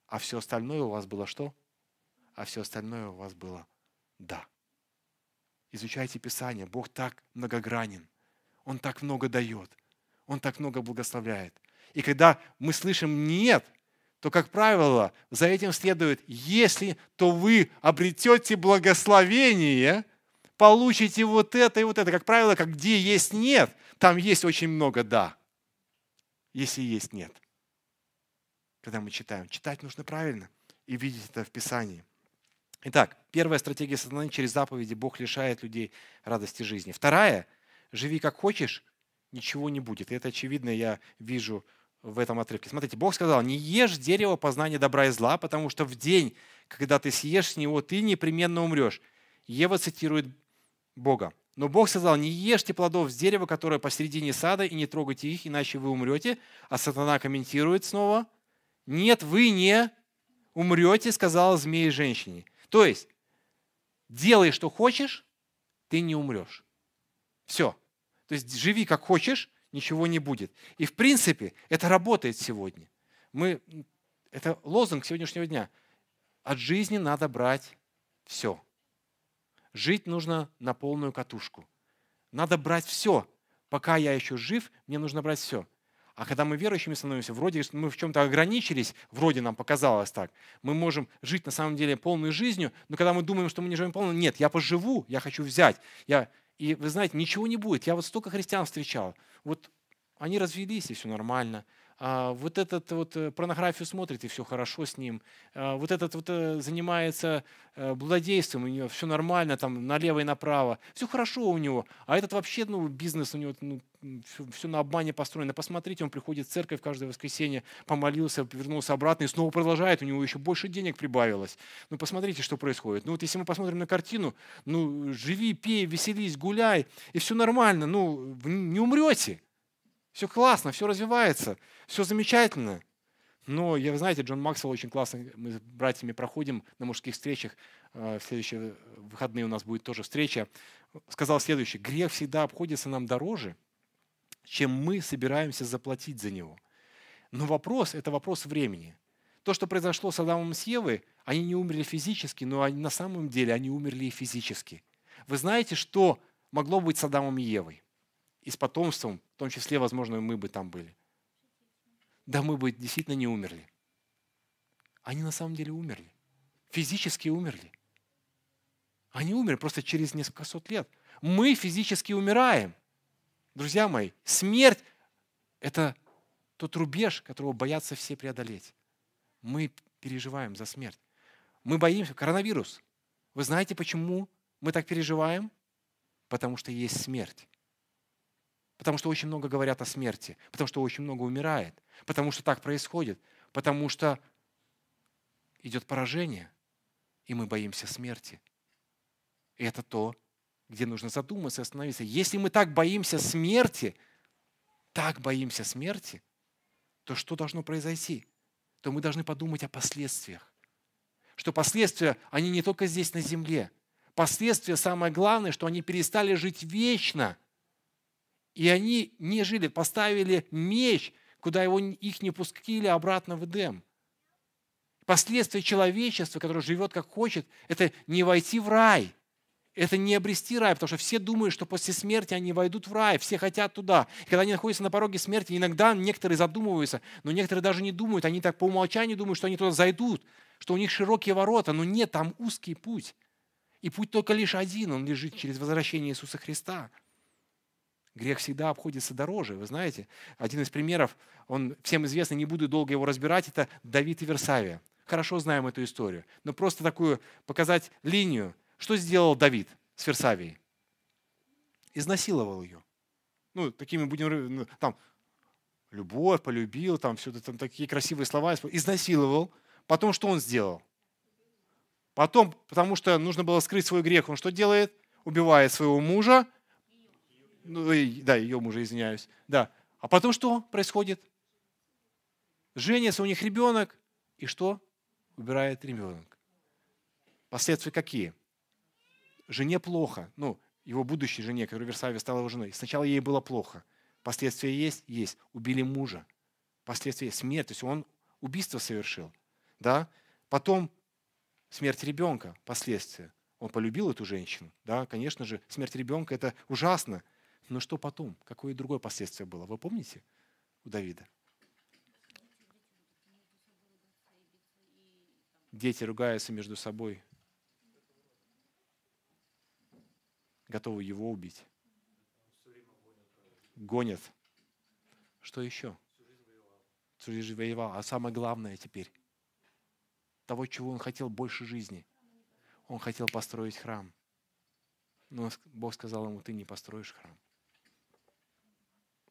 А все остальное у вас было что? А все остальное у вас было да. Изучайте Писание. Бог так многогранен. Он так много дает. Он так много благословляет. И когда мы слышим «нет», то, как правило, за этим следует «если», то вы обретете благословение, получите вот это и вот это. Как правило, как где есть «нет», там есть очень много «да». Если есть «нет» когда мы читаем. Читать нужно правильно и видеть это в Писании. Итак, первая стратегия сатаны через заповеди Бог лишает людей радости жизни. Вторая – живи как хочешь, ничего не будет. И это очевидно, я вижу в этом отрывке. Смотрите, Бог сказал, не ешь дерево познания добра и зла, потому что в день, когда ты съешь с него, ты непременно умрешь. Ева цитирует Бога. Но Бог сказал, не ешьте плодов с дерева, которое посередине сада, и не трогайте их, иначе вы умрете. А сатана комментирует снова – нет, вы не умрете, сказала змея женщине. То есть, делай, что хочешь, ты не умрешь. Все. То есть, живи как хочешь, ничего не будет. И в принципе, это работает сегодня. Мы, это лозунг сегодняшнего дня. От жизни надо брать все. Жить нужно на полную катушку. Надо брать все. Пока я еще жив, мне нужно брать все. А когда мы верующими становимся, вроде мы в чем-то ограничились, вроде нам показалось так, мы можем жить на самом деле полной жизнью, но когда мы думаем, что мы не живем полной, нет, я поживу, я хочу взять. Я, и вы знаете, ничего не будет. Я вот столько христиан встречал. Вот они развелись, и все нормально вот этот вот э, порнографию смотрит, и все хорошо с ним, а, вот этот вот э, занимается э, блудодейством, у него все нормально, там налево и направо, все хорошо у него, а этот вообще, ну, бизнес у него, ну, все, все на обмане построено. Посмотрите, он приходит в церковь каждое воскресенье, помолился, вернулся обратно и снова продолжает, у него еще больше денег прибавилось. Ну, посмотрите, что происходит. Ну, вот если мы посмотрим на картину, ну, живи, пей, веселись, гуляй, и все нормально, ну, не умрете. Все классно, все развивается, все замечательно. Но, я, вы знаете, Джон Максвелл очень классно, мы с братьями проходим на мужских встречах, э, в следующие выходные у нас будет тоже встреча, сказал следующее, грех всегда обходится нам дороже, чем мы собираемся заплатить за него. Но вопрос – это вопрос времени. То, что произошло с Адамом и Евой, они не умерли физически, но они, на самом деле они умерли и физически. Вы знаете, что могло быть с Адамом и Евой? и с потомством, в том числе, возможно, мы бы там были. Да мы бы действительно не умерли. Они на самом деле умерли. Физически умерли. Они умерли просто через несколько сот лет. Мы физически умираем. Друзья мои, смерть – это тот рубеж, которого боятся все преодолеть. Мы переживаем за смерть. Мы боимся. Коронавирус. Вы знаете, почему мы так переживаем? Потому что есть смерть. Потому что очень много говорят о смерти, потому что очень много умирает, потому что так происходит, потому что идет поражение, и мы боимся смерти. И это то, где нужно задуматься и остановиться. Если мы так боимся смерти, так боимся смерти, то что должно произойти? То мы должны подумать о последствиях. Что последствия, они не только здесь на земле. Последствия, самое главное, что они перестали жить вечно – и они не жили, поставили меч, куда его, их не пустили обратно в Эдем. Последствия человечества, которое живет как хочет, это не войти в рай. Это не обрести рай, потому что все думают, что после смерти они войдут в рай, все хотят туда. И когда они находятся на пороге смерти, иногда некоторые задумываются, но некоторые даже не думают, они так по умолчанию думают, что они туда зайдут, что у них широкие ворота, но нет, там узкий путь. И путь только лишь один, он лежит через возвращение Иисуса Христа. Грех всегда обходится дороже. Вы знаете, один из примеров, он всем известный, не буду долго его разбирать, это Давид и Версавия. Хорошо знаем эту историю. Но просто такую показать линию. Что сделал Давид с Версавией? Изнасиловал ее. Ну, такими будем, ну, там, любовь, полюбил, там все это, там такие красивые слова. Изнасиловал. Потом что он сделал? Потом, потому что нужно было скрыть свой грех, он что делает? Убивает своего мужа, ну, да, ее мужа, извиняюсь. Да. А потом что происходит? Женится у них ребенок, и что? Убирает ребенок. Последствия какие? Жене плохо. Ну, его будущей жене, которая в Версаве стала его женой. Сначала ей было плохо. Последствия есть? Есть. Убили мужа. Последствия смерть. То есть он убийство совершил. Да? Потом смерть ребенка, последствия. Он полюбил эту женщину. Да? Конечно же, смерть ребенка – это ужасно. Но что потом? Какое другое последствие было? Вы помните у Давида? Дети ругаются между собой, готовы его убить. Гонят. Что еще? Всю жизнь воевал. А самое главное теперь, того, чего он хотел больше жизни. Он хотел построить храм. Но Бог сказал ему, ты не построишь храм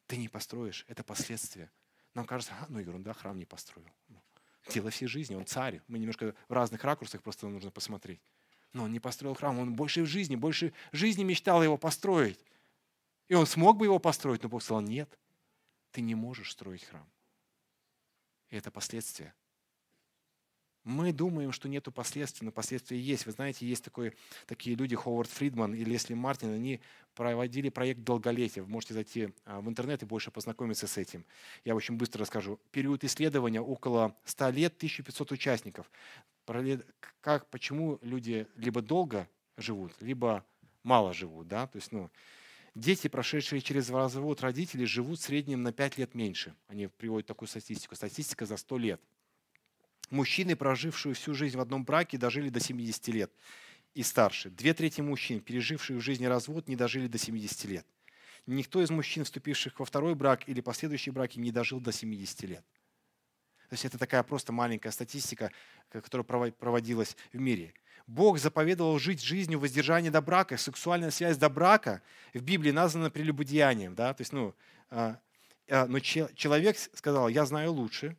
ты не построишь, это последствия. Нам кажется, а, ну ерунда, храм не построил. Ну, дело всей жизни, он царь. Мы немножко в разных ракурсах просто нужно посмотреть. Но он не построил храм, он больше в жизни, больше жизни мечтал его построить. И он смог бы его построить, но Бог сказал, нет, ты не можешь строить храм. И это последствия. Мы думаем, что нету последствий, но последствия есть. Вы знаете, есть такой, такие люди, Ховард Фридман и Лесли Мартин, они проводили проект долголетия. Вы можете зайти а, в интернет и больше познакомиться с этим. Я очень быстро расскажу. Период исследования около 100 лет, 1500 участников. Как, почему люди либо долго живут, либо мало живут. Да? То есть, ну, Дети, прошедшие через развод родителей, живут в среднем на 5 лет меньше. Они приводят такую статистику. Статистика за 100 лет. Мужчины, прожившие всю жизнь в одном браке, дожили до 70 лет и старше. Две трети мужчин, переживших в жизни развод, не дожили до 70 лет. Никто из мужчин, вступивших во второй брак или последующие браки, не дожил до 70 лет. То есть это такая просто маленькая статистика, которая проводилась в мире. Бог заповедовал жить жизнью воздержания до брака. Сексуальная связь до брака в Библии названа прелюбодеянием. Да? То есть, ну, а, а, но человек сказал, я знаю лучше.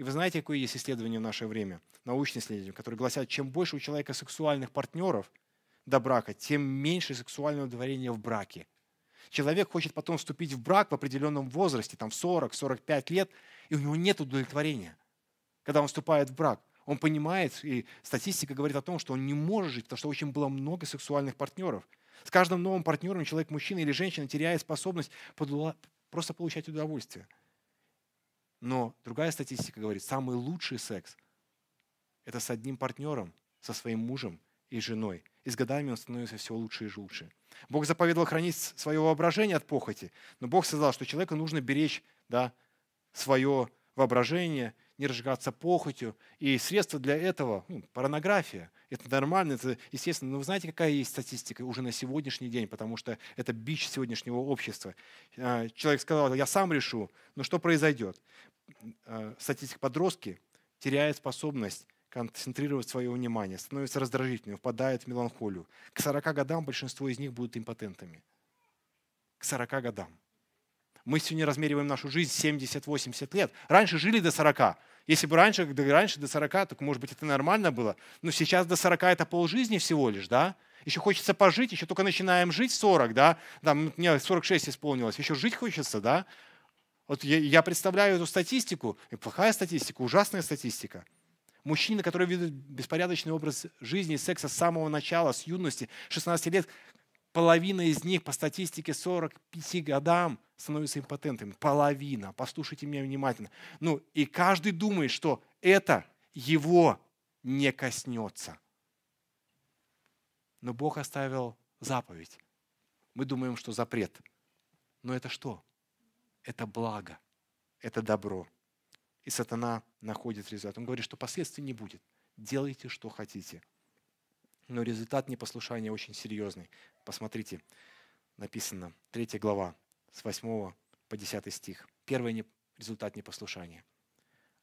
И вы знаете, какое есть исследование в наше время, научное исследование, которое гласят, чем больше у человека сексуальных партнеров до брака, тем меньше сексуального удовлетворения в браке. Человек хочет потом вступить в брак в определенном возрасте, там в 40-45 лет, и у него нет удовлетворения, когда он вступает в брак. Он понимает, и статистика говорит о том, что он не может жить, потому что очень было много сексуальных партнеров. С каждым новым партнером человек, мужчина или женщина, теряет способность просто получать удовольствие. Но другая статистика говорит, самый лучший секс – это с одним партнером, со своим мужем и женой. И с годами он становится все лучше и лучше. Бог заповедовал хранить свое воображение от похоти, но Бог сказал, что человеку нужно беречь да, свое воображение, не разжигаться похотью. И средства для этого ну, порнография. Это нормально, это естественно. Но вы знаете, какая есть статистика уже на сегодняшний день, потому что это бич сегодняшнего общества. А, человек сказал, я сам решу, но что произойдет? А, статистика подростки теряет способность концентрировать свое внимание, становится раздражительным, впадает в меланхолию. К 40 годам большинство из них будут импотентами. К 40 годам. Мы сегодня размериваем нашу жизнь 70-80 лет. Раньше жили до 40. Если бы раньше, раньше до 40, то, может быть, это нормально было. Но сейчас до 40 это полжизни всего лишь, да? Еще хочется пожить, еще только начинаем жить 40, да? Да, мне 46 исполнилось, еще жить хочется, да? Вот я, я представляю эту статистику, и плохая статистика, ужасная статистика. Мужчины, которые ведут беспорядочный образ жизни и секса с самого начала, с юности, 16 лет, половина из них по статистике 45 годам становятся импотентами. Половина. Послушайте меня внимательно. Ну, и каждый думает, что это его не коснется. Но Бог оставил заповедь. Мы думаем, что запрет. Но это что? Это благо. Это добро. И сатана находит результат. Он говорит, что последствий не будет. Делайте, что хотите. Но результат непослушания очень серьезный. Посмотрите, написано, 3 глава, с 8 по 10 стих. Первый результат непослушания.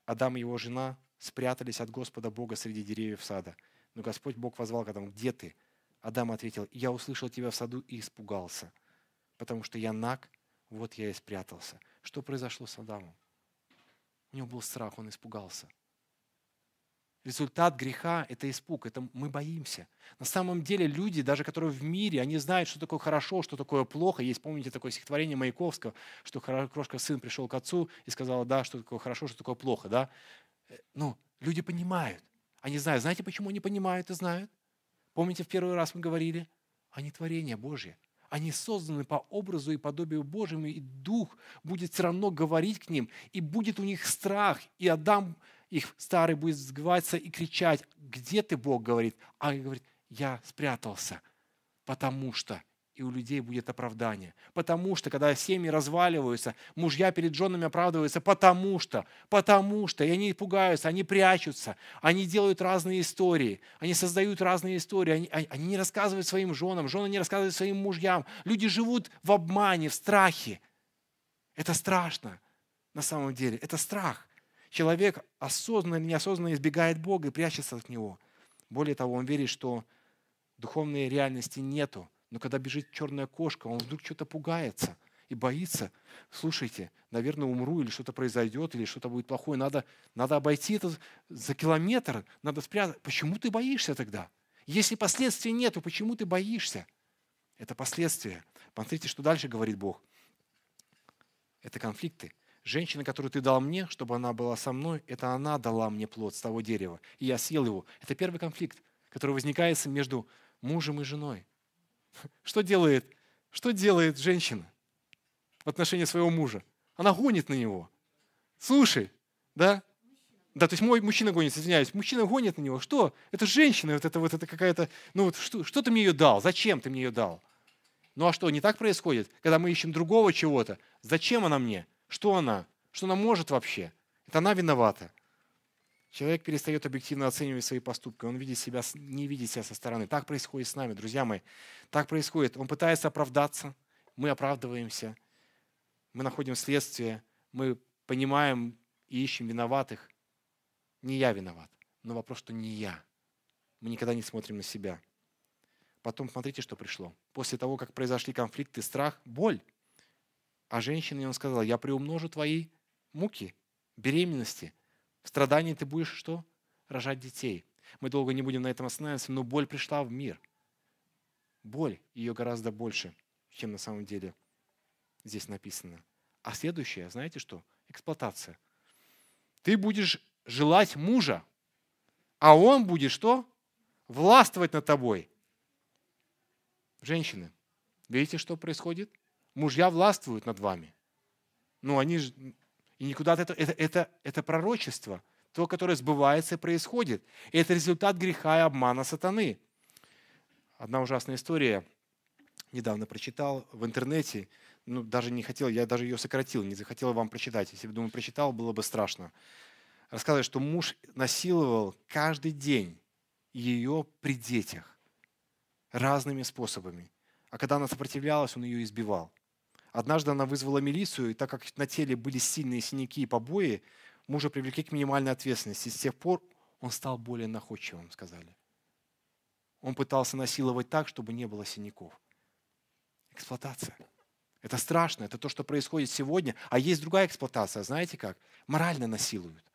Адам и его жена спрятались от Господа Бога среди деревьев сада. Но Господь Бог возвал к Адаму, где ты? Адам ответил, я услышал тебя в саду и испугался, потому что я наг, вот я и спрятался. Что произошло с Адамом? У него был страх, он испугался. Результат греха – это испуг, это мы боимся. На самом деле люди, даже которые в мире, они знают, что такое хорошо, что такое плохо. Есть, помните, такое стихотворение Маяковского, что крошка сын пришел к отцу и сказал, да, что такое хорошо, что такое плохо. Да? Э, ну, люди понимают. Они знают. Знаете, почему они понимают и знают? Помните, в первый раз мы говорили? Они творение Божье. Они созданы по образу и подобию Божьему, и Дух будет все равно говорить к ним, и будет у них страх. И Адам их старый будет сгиваться и кричать, где ты, Бог, говорит. А говорит, я спрятался, потому что и у людей будет оправдание. Потому что, когда семьи разваливаются, мужья перед женами оправдываются, потому что, потому что, и они пугаются, они прячутся, они делают разные истории, они создают разные истории, они, они не рассказывают своим женам, жены не рассказывают своим мужьям. Люди живут в обмане, в страхе. Это страшно на самом деле, это страх. Человек осознанно или неосознанно избегает Бога и прячется от Него. Более того, он верит, что духовной реальности нету. Но когда бежит черная кошка, он вдруг что-то пугается и боится. Слушайте, наверное, умру или что-то произойдет, или что-то будет плохое. Надо, надо обойти это за километр, надо спрятать. Почему ты боишься тогда? Если последствий нету, почему ты боишься? Это последствия. Посмотрите, что дальше говорит Бог. Это конфликты. Женщина, которую ты дал мне, чтобы она была со мной, это она дала мне плод с того дерева, и я съел его. Это первый конфликт, который возникает между мужем и женой. Что делает, что делает женщина в отношении своего мужа? Она гонит на него. Слушай, да? Да, то есть мой мужчина гонит, извиняюсь, мужчина гонит на него. Что? Это женщина, вот это вот это какая-то, ну вот что, что ты мне ее дал? Зачем ты мне ее дал? Ну а что, не так происходит? Когда мы ищем другого чего-то, зачем она мне? Что она? Что она может вообще? Это она виновата. Человек перестает объективно оценивать свои поступки, он видит себя, не видит себя со стороны. Так происходит с нами, друзья мои. Так происходит. Он пытается оправдаться, мы оправдываемся, мы находим следствие, мы понимаем и ищем виноватых. Не я виноват, но вопрос, что не я. Мы никогда не смотрим на себя. Потом смотрите, что пришло. После того, как произошли конфликты, страх, боль. А женщине он сказал, я приумножу твои муки, беременности, в страдании ты будешь что? Рожать детей. Мы долго не будем на этом останавливаться, но боль пришла в мир. Боль, ее гораздо больше, чем на самом деле здесь написано. А следующее, знаете что? Эксплуатация. Ты будешь желать мужа, а он будет что? Властвовать над тобой. Женщины, видите, что происходит? Мужья властвуют над вами. Ну, они же... И никуда от этого... Это, это, это пророчество, то, которое сбывается и происходит. Это результат греха и обмана сатаны. Одна ужасная история. Недавно прочитал в интернете. Ну, даже не хотел, я даже ее сократил, не захотел вам прочитать. Если бы, думаю, прочитал, было бы страшно. Рассказывает, что муж насиловал каждый день ее при детях разными способами. А когда она сопротивлялась, он ее избивал. Однажды она вызвала милицию, и так как на теле были сильные синяки и побои, мужа привлекли к минимальной ответственности. С тех пор он стал более находчивым, сказали. Он пытался насиловать так, чтобы не было синяков. Эксплуатация. Это страшно, это то, что происходит сегодня. А есть другая эксплуатация, знаете как? Морально насилуют,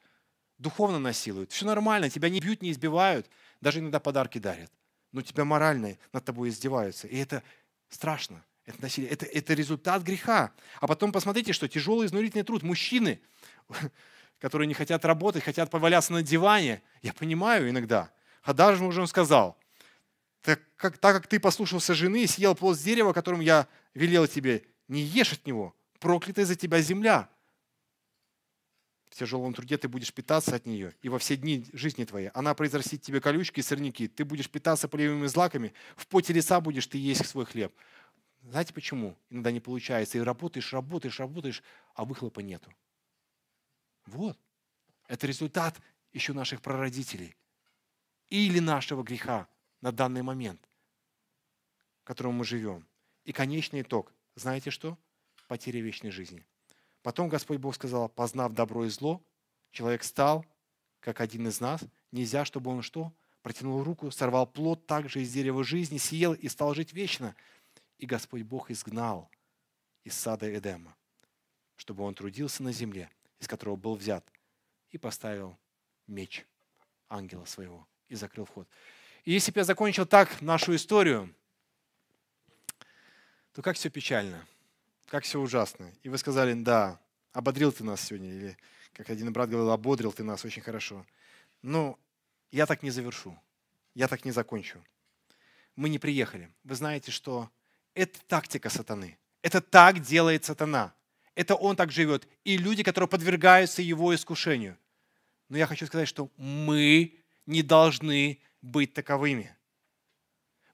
духовно насилуют. Все нормально, тебя не бьют, не избивают, даже иногда подарки дарят. Но тебя морально над тобой издеваются. И это страшно. Это насилие. Это, это результат греха. А потом посмотрите, что тяжелый изнурительный труд. Мужчины, которые не хотят работать, хотят поваляться на диване. Я понимаю иногда. А даже уже он сказал, так как, так как ты послушался жены и съел плод с дерева, которым я велел тебе, не ешь от него, проклятая за тебя земля. В тяжелом труде ты будешь питаться от нее, и во все дни жизни твоей. Она произрастит тебе колючки и сорняки. Ты будешь питаться полевыми злаками, в поте леса будешь ты есть свой хлеб. Знаете почему? Иногда не получается. И работаешь, работаешь, работаешь, а выхлопа нету. Вот. Это результат еще наших прародителей. Или нашего греха на данный момент, в котором мы живем. И конечный итог. Знаете что? Потеря вечной жизни. Потом Господь Бог сказал, познав добро и зло, человек стал, как один из нас. Нельзя, чтобы он что? Протянул руку, сорвал плод также из дерева жизни, съел и стал жить вечно и Господь Бог изгнал из сада Эдема, чтобы он трудился на земле, из которого был взят, и поставил меч ангела своего и закрыл вход. И если бы я закончил так нашу историю, то как все печально, как все ужасно. И вы сказали, да, ободрил ты нас сегодня, или, как один брат говорил, ободрил ты нас очень хорошо. Но я так не завершу, я так не закончу. Мы не приехали. Вы знаете, что это тактика сатаны. Это так делает сатана. Это он так живет. И люди, которые подвергаются его искушению. Но я хочу сказать, что мы не должны быть таковыми.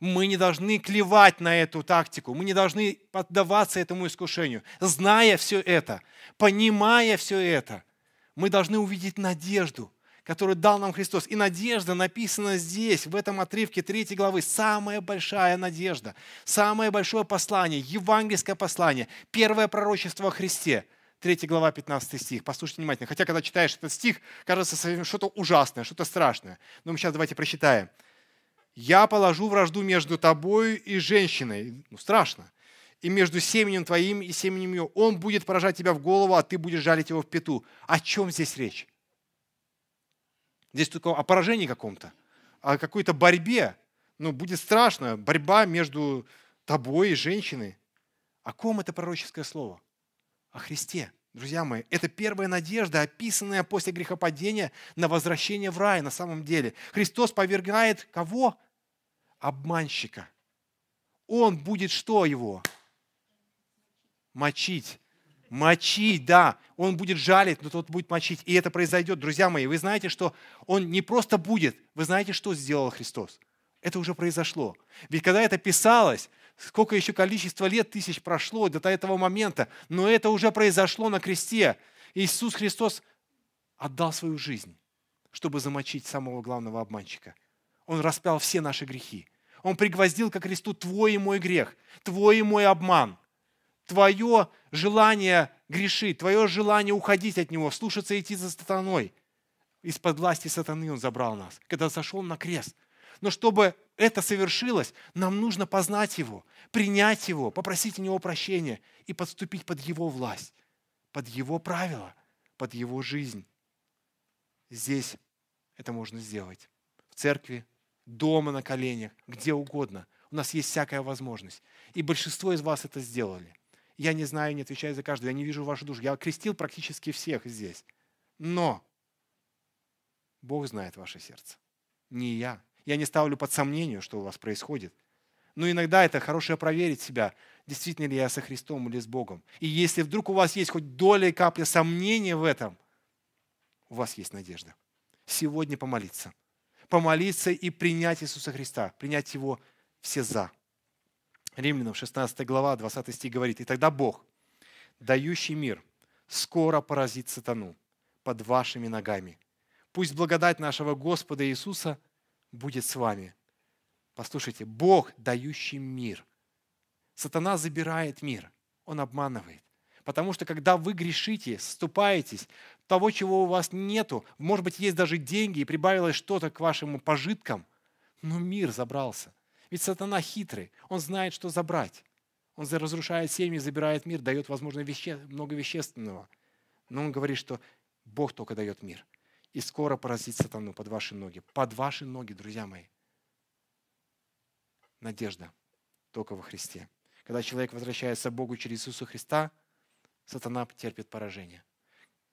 Мы не должны клевать на эту тактику, мы не должны поддаваться этому искушению. Зная все это, понимая все это, мы должны увидеть надежду – которую дал нам Христос. И надежда написана здесь, в этом отрывке 3 главы. Самая большая надежда, самое большое послание, евангельское послание, первое пророчество о Христе. 3 глава, 15 стих. Послушайте внимательно. Хотя, когда читаешь этот стих, кажется что-то ужасное, что-то страшное. Но мы сейчас давайте прочитаем. «Я положу вражду между тобою и женщиной». Ну, страшно. «И между семенем твоим и семенем ее. Он будет поражать тебя в голову, а ты будешь жалить его в пету». О чем здесь речь? Здесь только о поражении каком-то, о какой-то борьбе. Ну, будет страшно. Борьба между тобой и женщиной. О ком это пророческое слово? О Христе. Друзья мои, это первая надежда, описанная после грехопадения на возвращение в рай на самом деле. Христос повергает кого? Обманщика. Он будет что его? Мочить. Мочить, да. Он будет жалить, но тот будет мочить. И это произойдет. Друзья мои, вы знаете, что он не просто будет. Вы знаете, что сделал Христос? Это уже произошло. Ведь когда это писалось, сколько еще количество лет тысяч прошло до этого момента, но это уже произошло на кресте. Иисус Христос отдал свою жизнь, чтобы замочить самого главного обманщика. Он распял все наши грехи. Он пригвоздил ко кресту твой и мой грех, твой и мой обман, твое желание грешить, твое желание уходить от него, слушаться и идти за сатаной. Из-под власти сатаны он забрал нас, когда зашел на крест – но чтобы это совершилось, нам нужно познать Его, принять Его, попросить у Него прощения и подступить под Его власть, под Его правила, под Его жизнь. Здесь это можно сделать. В церкви, дома на коленях, где угодно. У нас есть всякая возможность. И большинство из вас это сделали. Я не знаю, не отвечаю за каждого, я не вижу вашу душу. Я крестил практически всех здесь. Но Бог знает ваше сердце. Не я. Я не ставлю под сомнение, что у вас происходит. Но иногда это хорошее проверить себя, действительно ли я со Христом или с Богом. И если вдруг у вас есть хоть доля и капля сомнения в этом, у вас есть надежда. Сегодня помолиться. Помолиться и принять Иисуса Христа, принять Его все за. Римлянам 16 глава, 20 стих говорит, «И тогда Бог, дающий мир, скоро поразит сатану под вашими ногами. Пусть благодать нашего Господа Иисуса – будет с вами. Послушайте, Бог, дающий мир. Сатана забирает мир, он обманывает. Потому что когда вы грешите, ступаетесь, того, чего у вас нету, может быть, есть даже деньги и прибавилось что-то к вашим пожиткам, но мир забрался. Ведь сатана хитрый, он знает, что забрать. Он разрушает семьи, забирает мир, дает, возможно, веще... много вещественного. Но он говорит, что Бог только дает мир – и скоро поразить сатану под ваши ноги. Под ваши ноги, друзья мои. Надежда только во Христе. Когда человек возвращается к Богу через Иисуса Христа, сатана терпит поражение.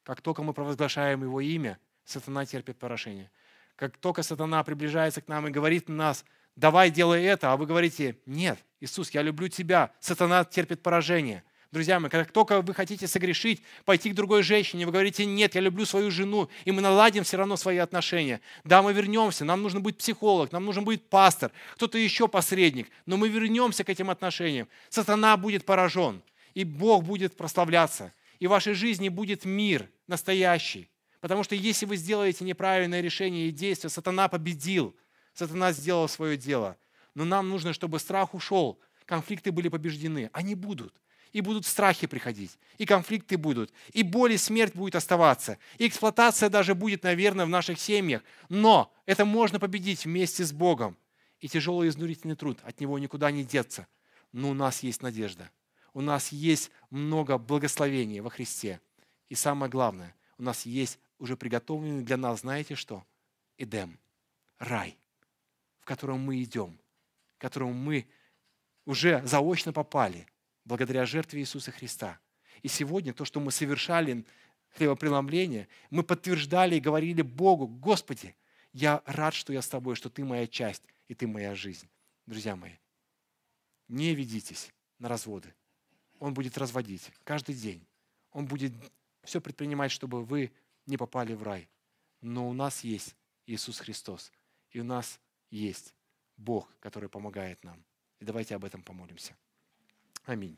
Как только мы провозглашаем Его имя, сатана терпит поражение. Как только сатана приближается к нам и говорит на нас, давай делай это, а вы говорите, нет, Иисус, я люблю тебя, сатана терпит поражение – Друзья мои, как только вы хотите согрешить, пойти к другой женщине, вы говорите, нет, я люблю свою жену, и мы наладим все равно свои отношения. Да, мы вернемся, нам нужно быть психолог, нам нужен будет пастор, кто-то еще посредник, но мы вернемся к этим отношениям. Сатана будет поражен, и Бог будет прославляться, и в вашей жизни будет мир настоящий. Потому что если вы сделаете неправильное решение и действие, сатана победил, сатана сделал свое дело. Но нам нужно, чтобы страх ушел, конфликты были побеждены. Они будут и будут страхи приходить, и конфликты будут, и боль и смерть будет оставаться, и эксплуатация даже будет, наверное, в наших семьях. Но это можно победить вместе с Богом. И тяжелый изнурительный труд, от него никуда не деться. Но у нас есть надежда. У нас есть много благословения во Христе. И самое главное, у нас есть уже приготовленный для нас, знаете что? Эдем, рай, в котором мы идем, в котором мы уже заочно попали – благодаря жертве Иисуса Христа. И сегодня то, что мы совершали хлебопреломление, мы подтверждали и говорили Богу, Господи, я рад, что я с тобой, что ты моя часть и ты моя жизнь. Друзья мои, не ведитесь на разводы. Он будет разводить каждый день. Он будет все предпринимать, чтобы вы не попали в рай. Но у нас есть Иисус Христос. И у нас есть Бог, который помогает нам. И давайте об этом помолимся. Аминь.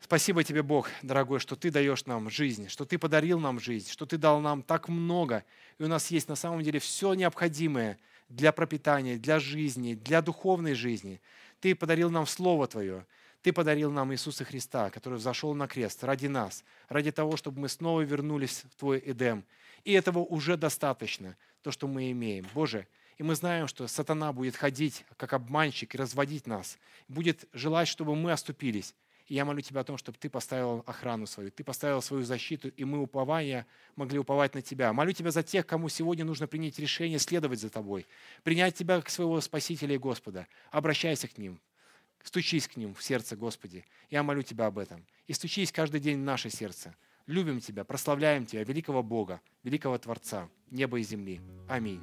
Спасибо тебе, Бог, дорогой, что ты даешь нам жизнь, что ты подарил нам жизнь, что ты дал нам так много. И у нас есть на самом деле все необходимое для пропитания, для жизни, для духовной жизни. Ты подарил нам Слово Твое. Ты подарил нам Иисуса Христа, который взошел на крест ради нас, ради того, чтобы мы снова вернулись в Твой Эдем. И этого уже достаточно, то, что мы имеем. Боже, и мы знаем, что сатана будет ходить как обманщик и разводить нас, будет желать, чтобы мы оступились. И я молю Тебя о том, чтобы Ты поставил охрану свою, Ты поставил свою защиту, и мы, уповая, могли уповать на Тебя. Молю Тебя за тех, кому сегодня нужно принять решение следовать за Тобой, принять Тебя как своего Спасителя и Господа. Обращайся к ним. Стучись к ним в сердце, Господи. Я молю Тебя об этом. И стучись каждый день в наше сердце. Любим Тебя, прославляем Тебя, великого Бога, великого Творца, неба и земли. Аминь.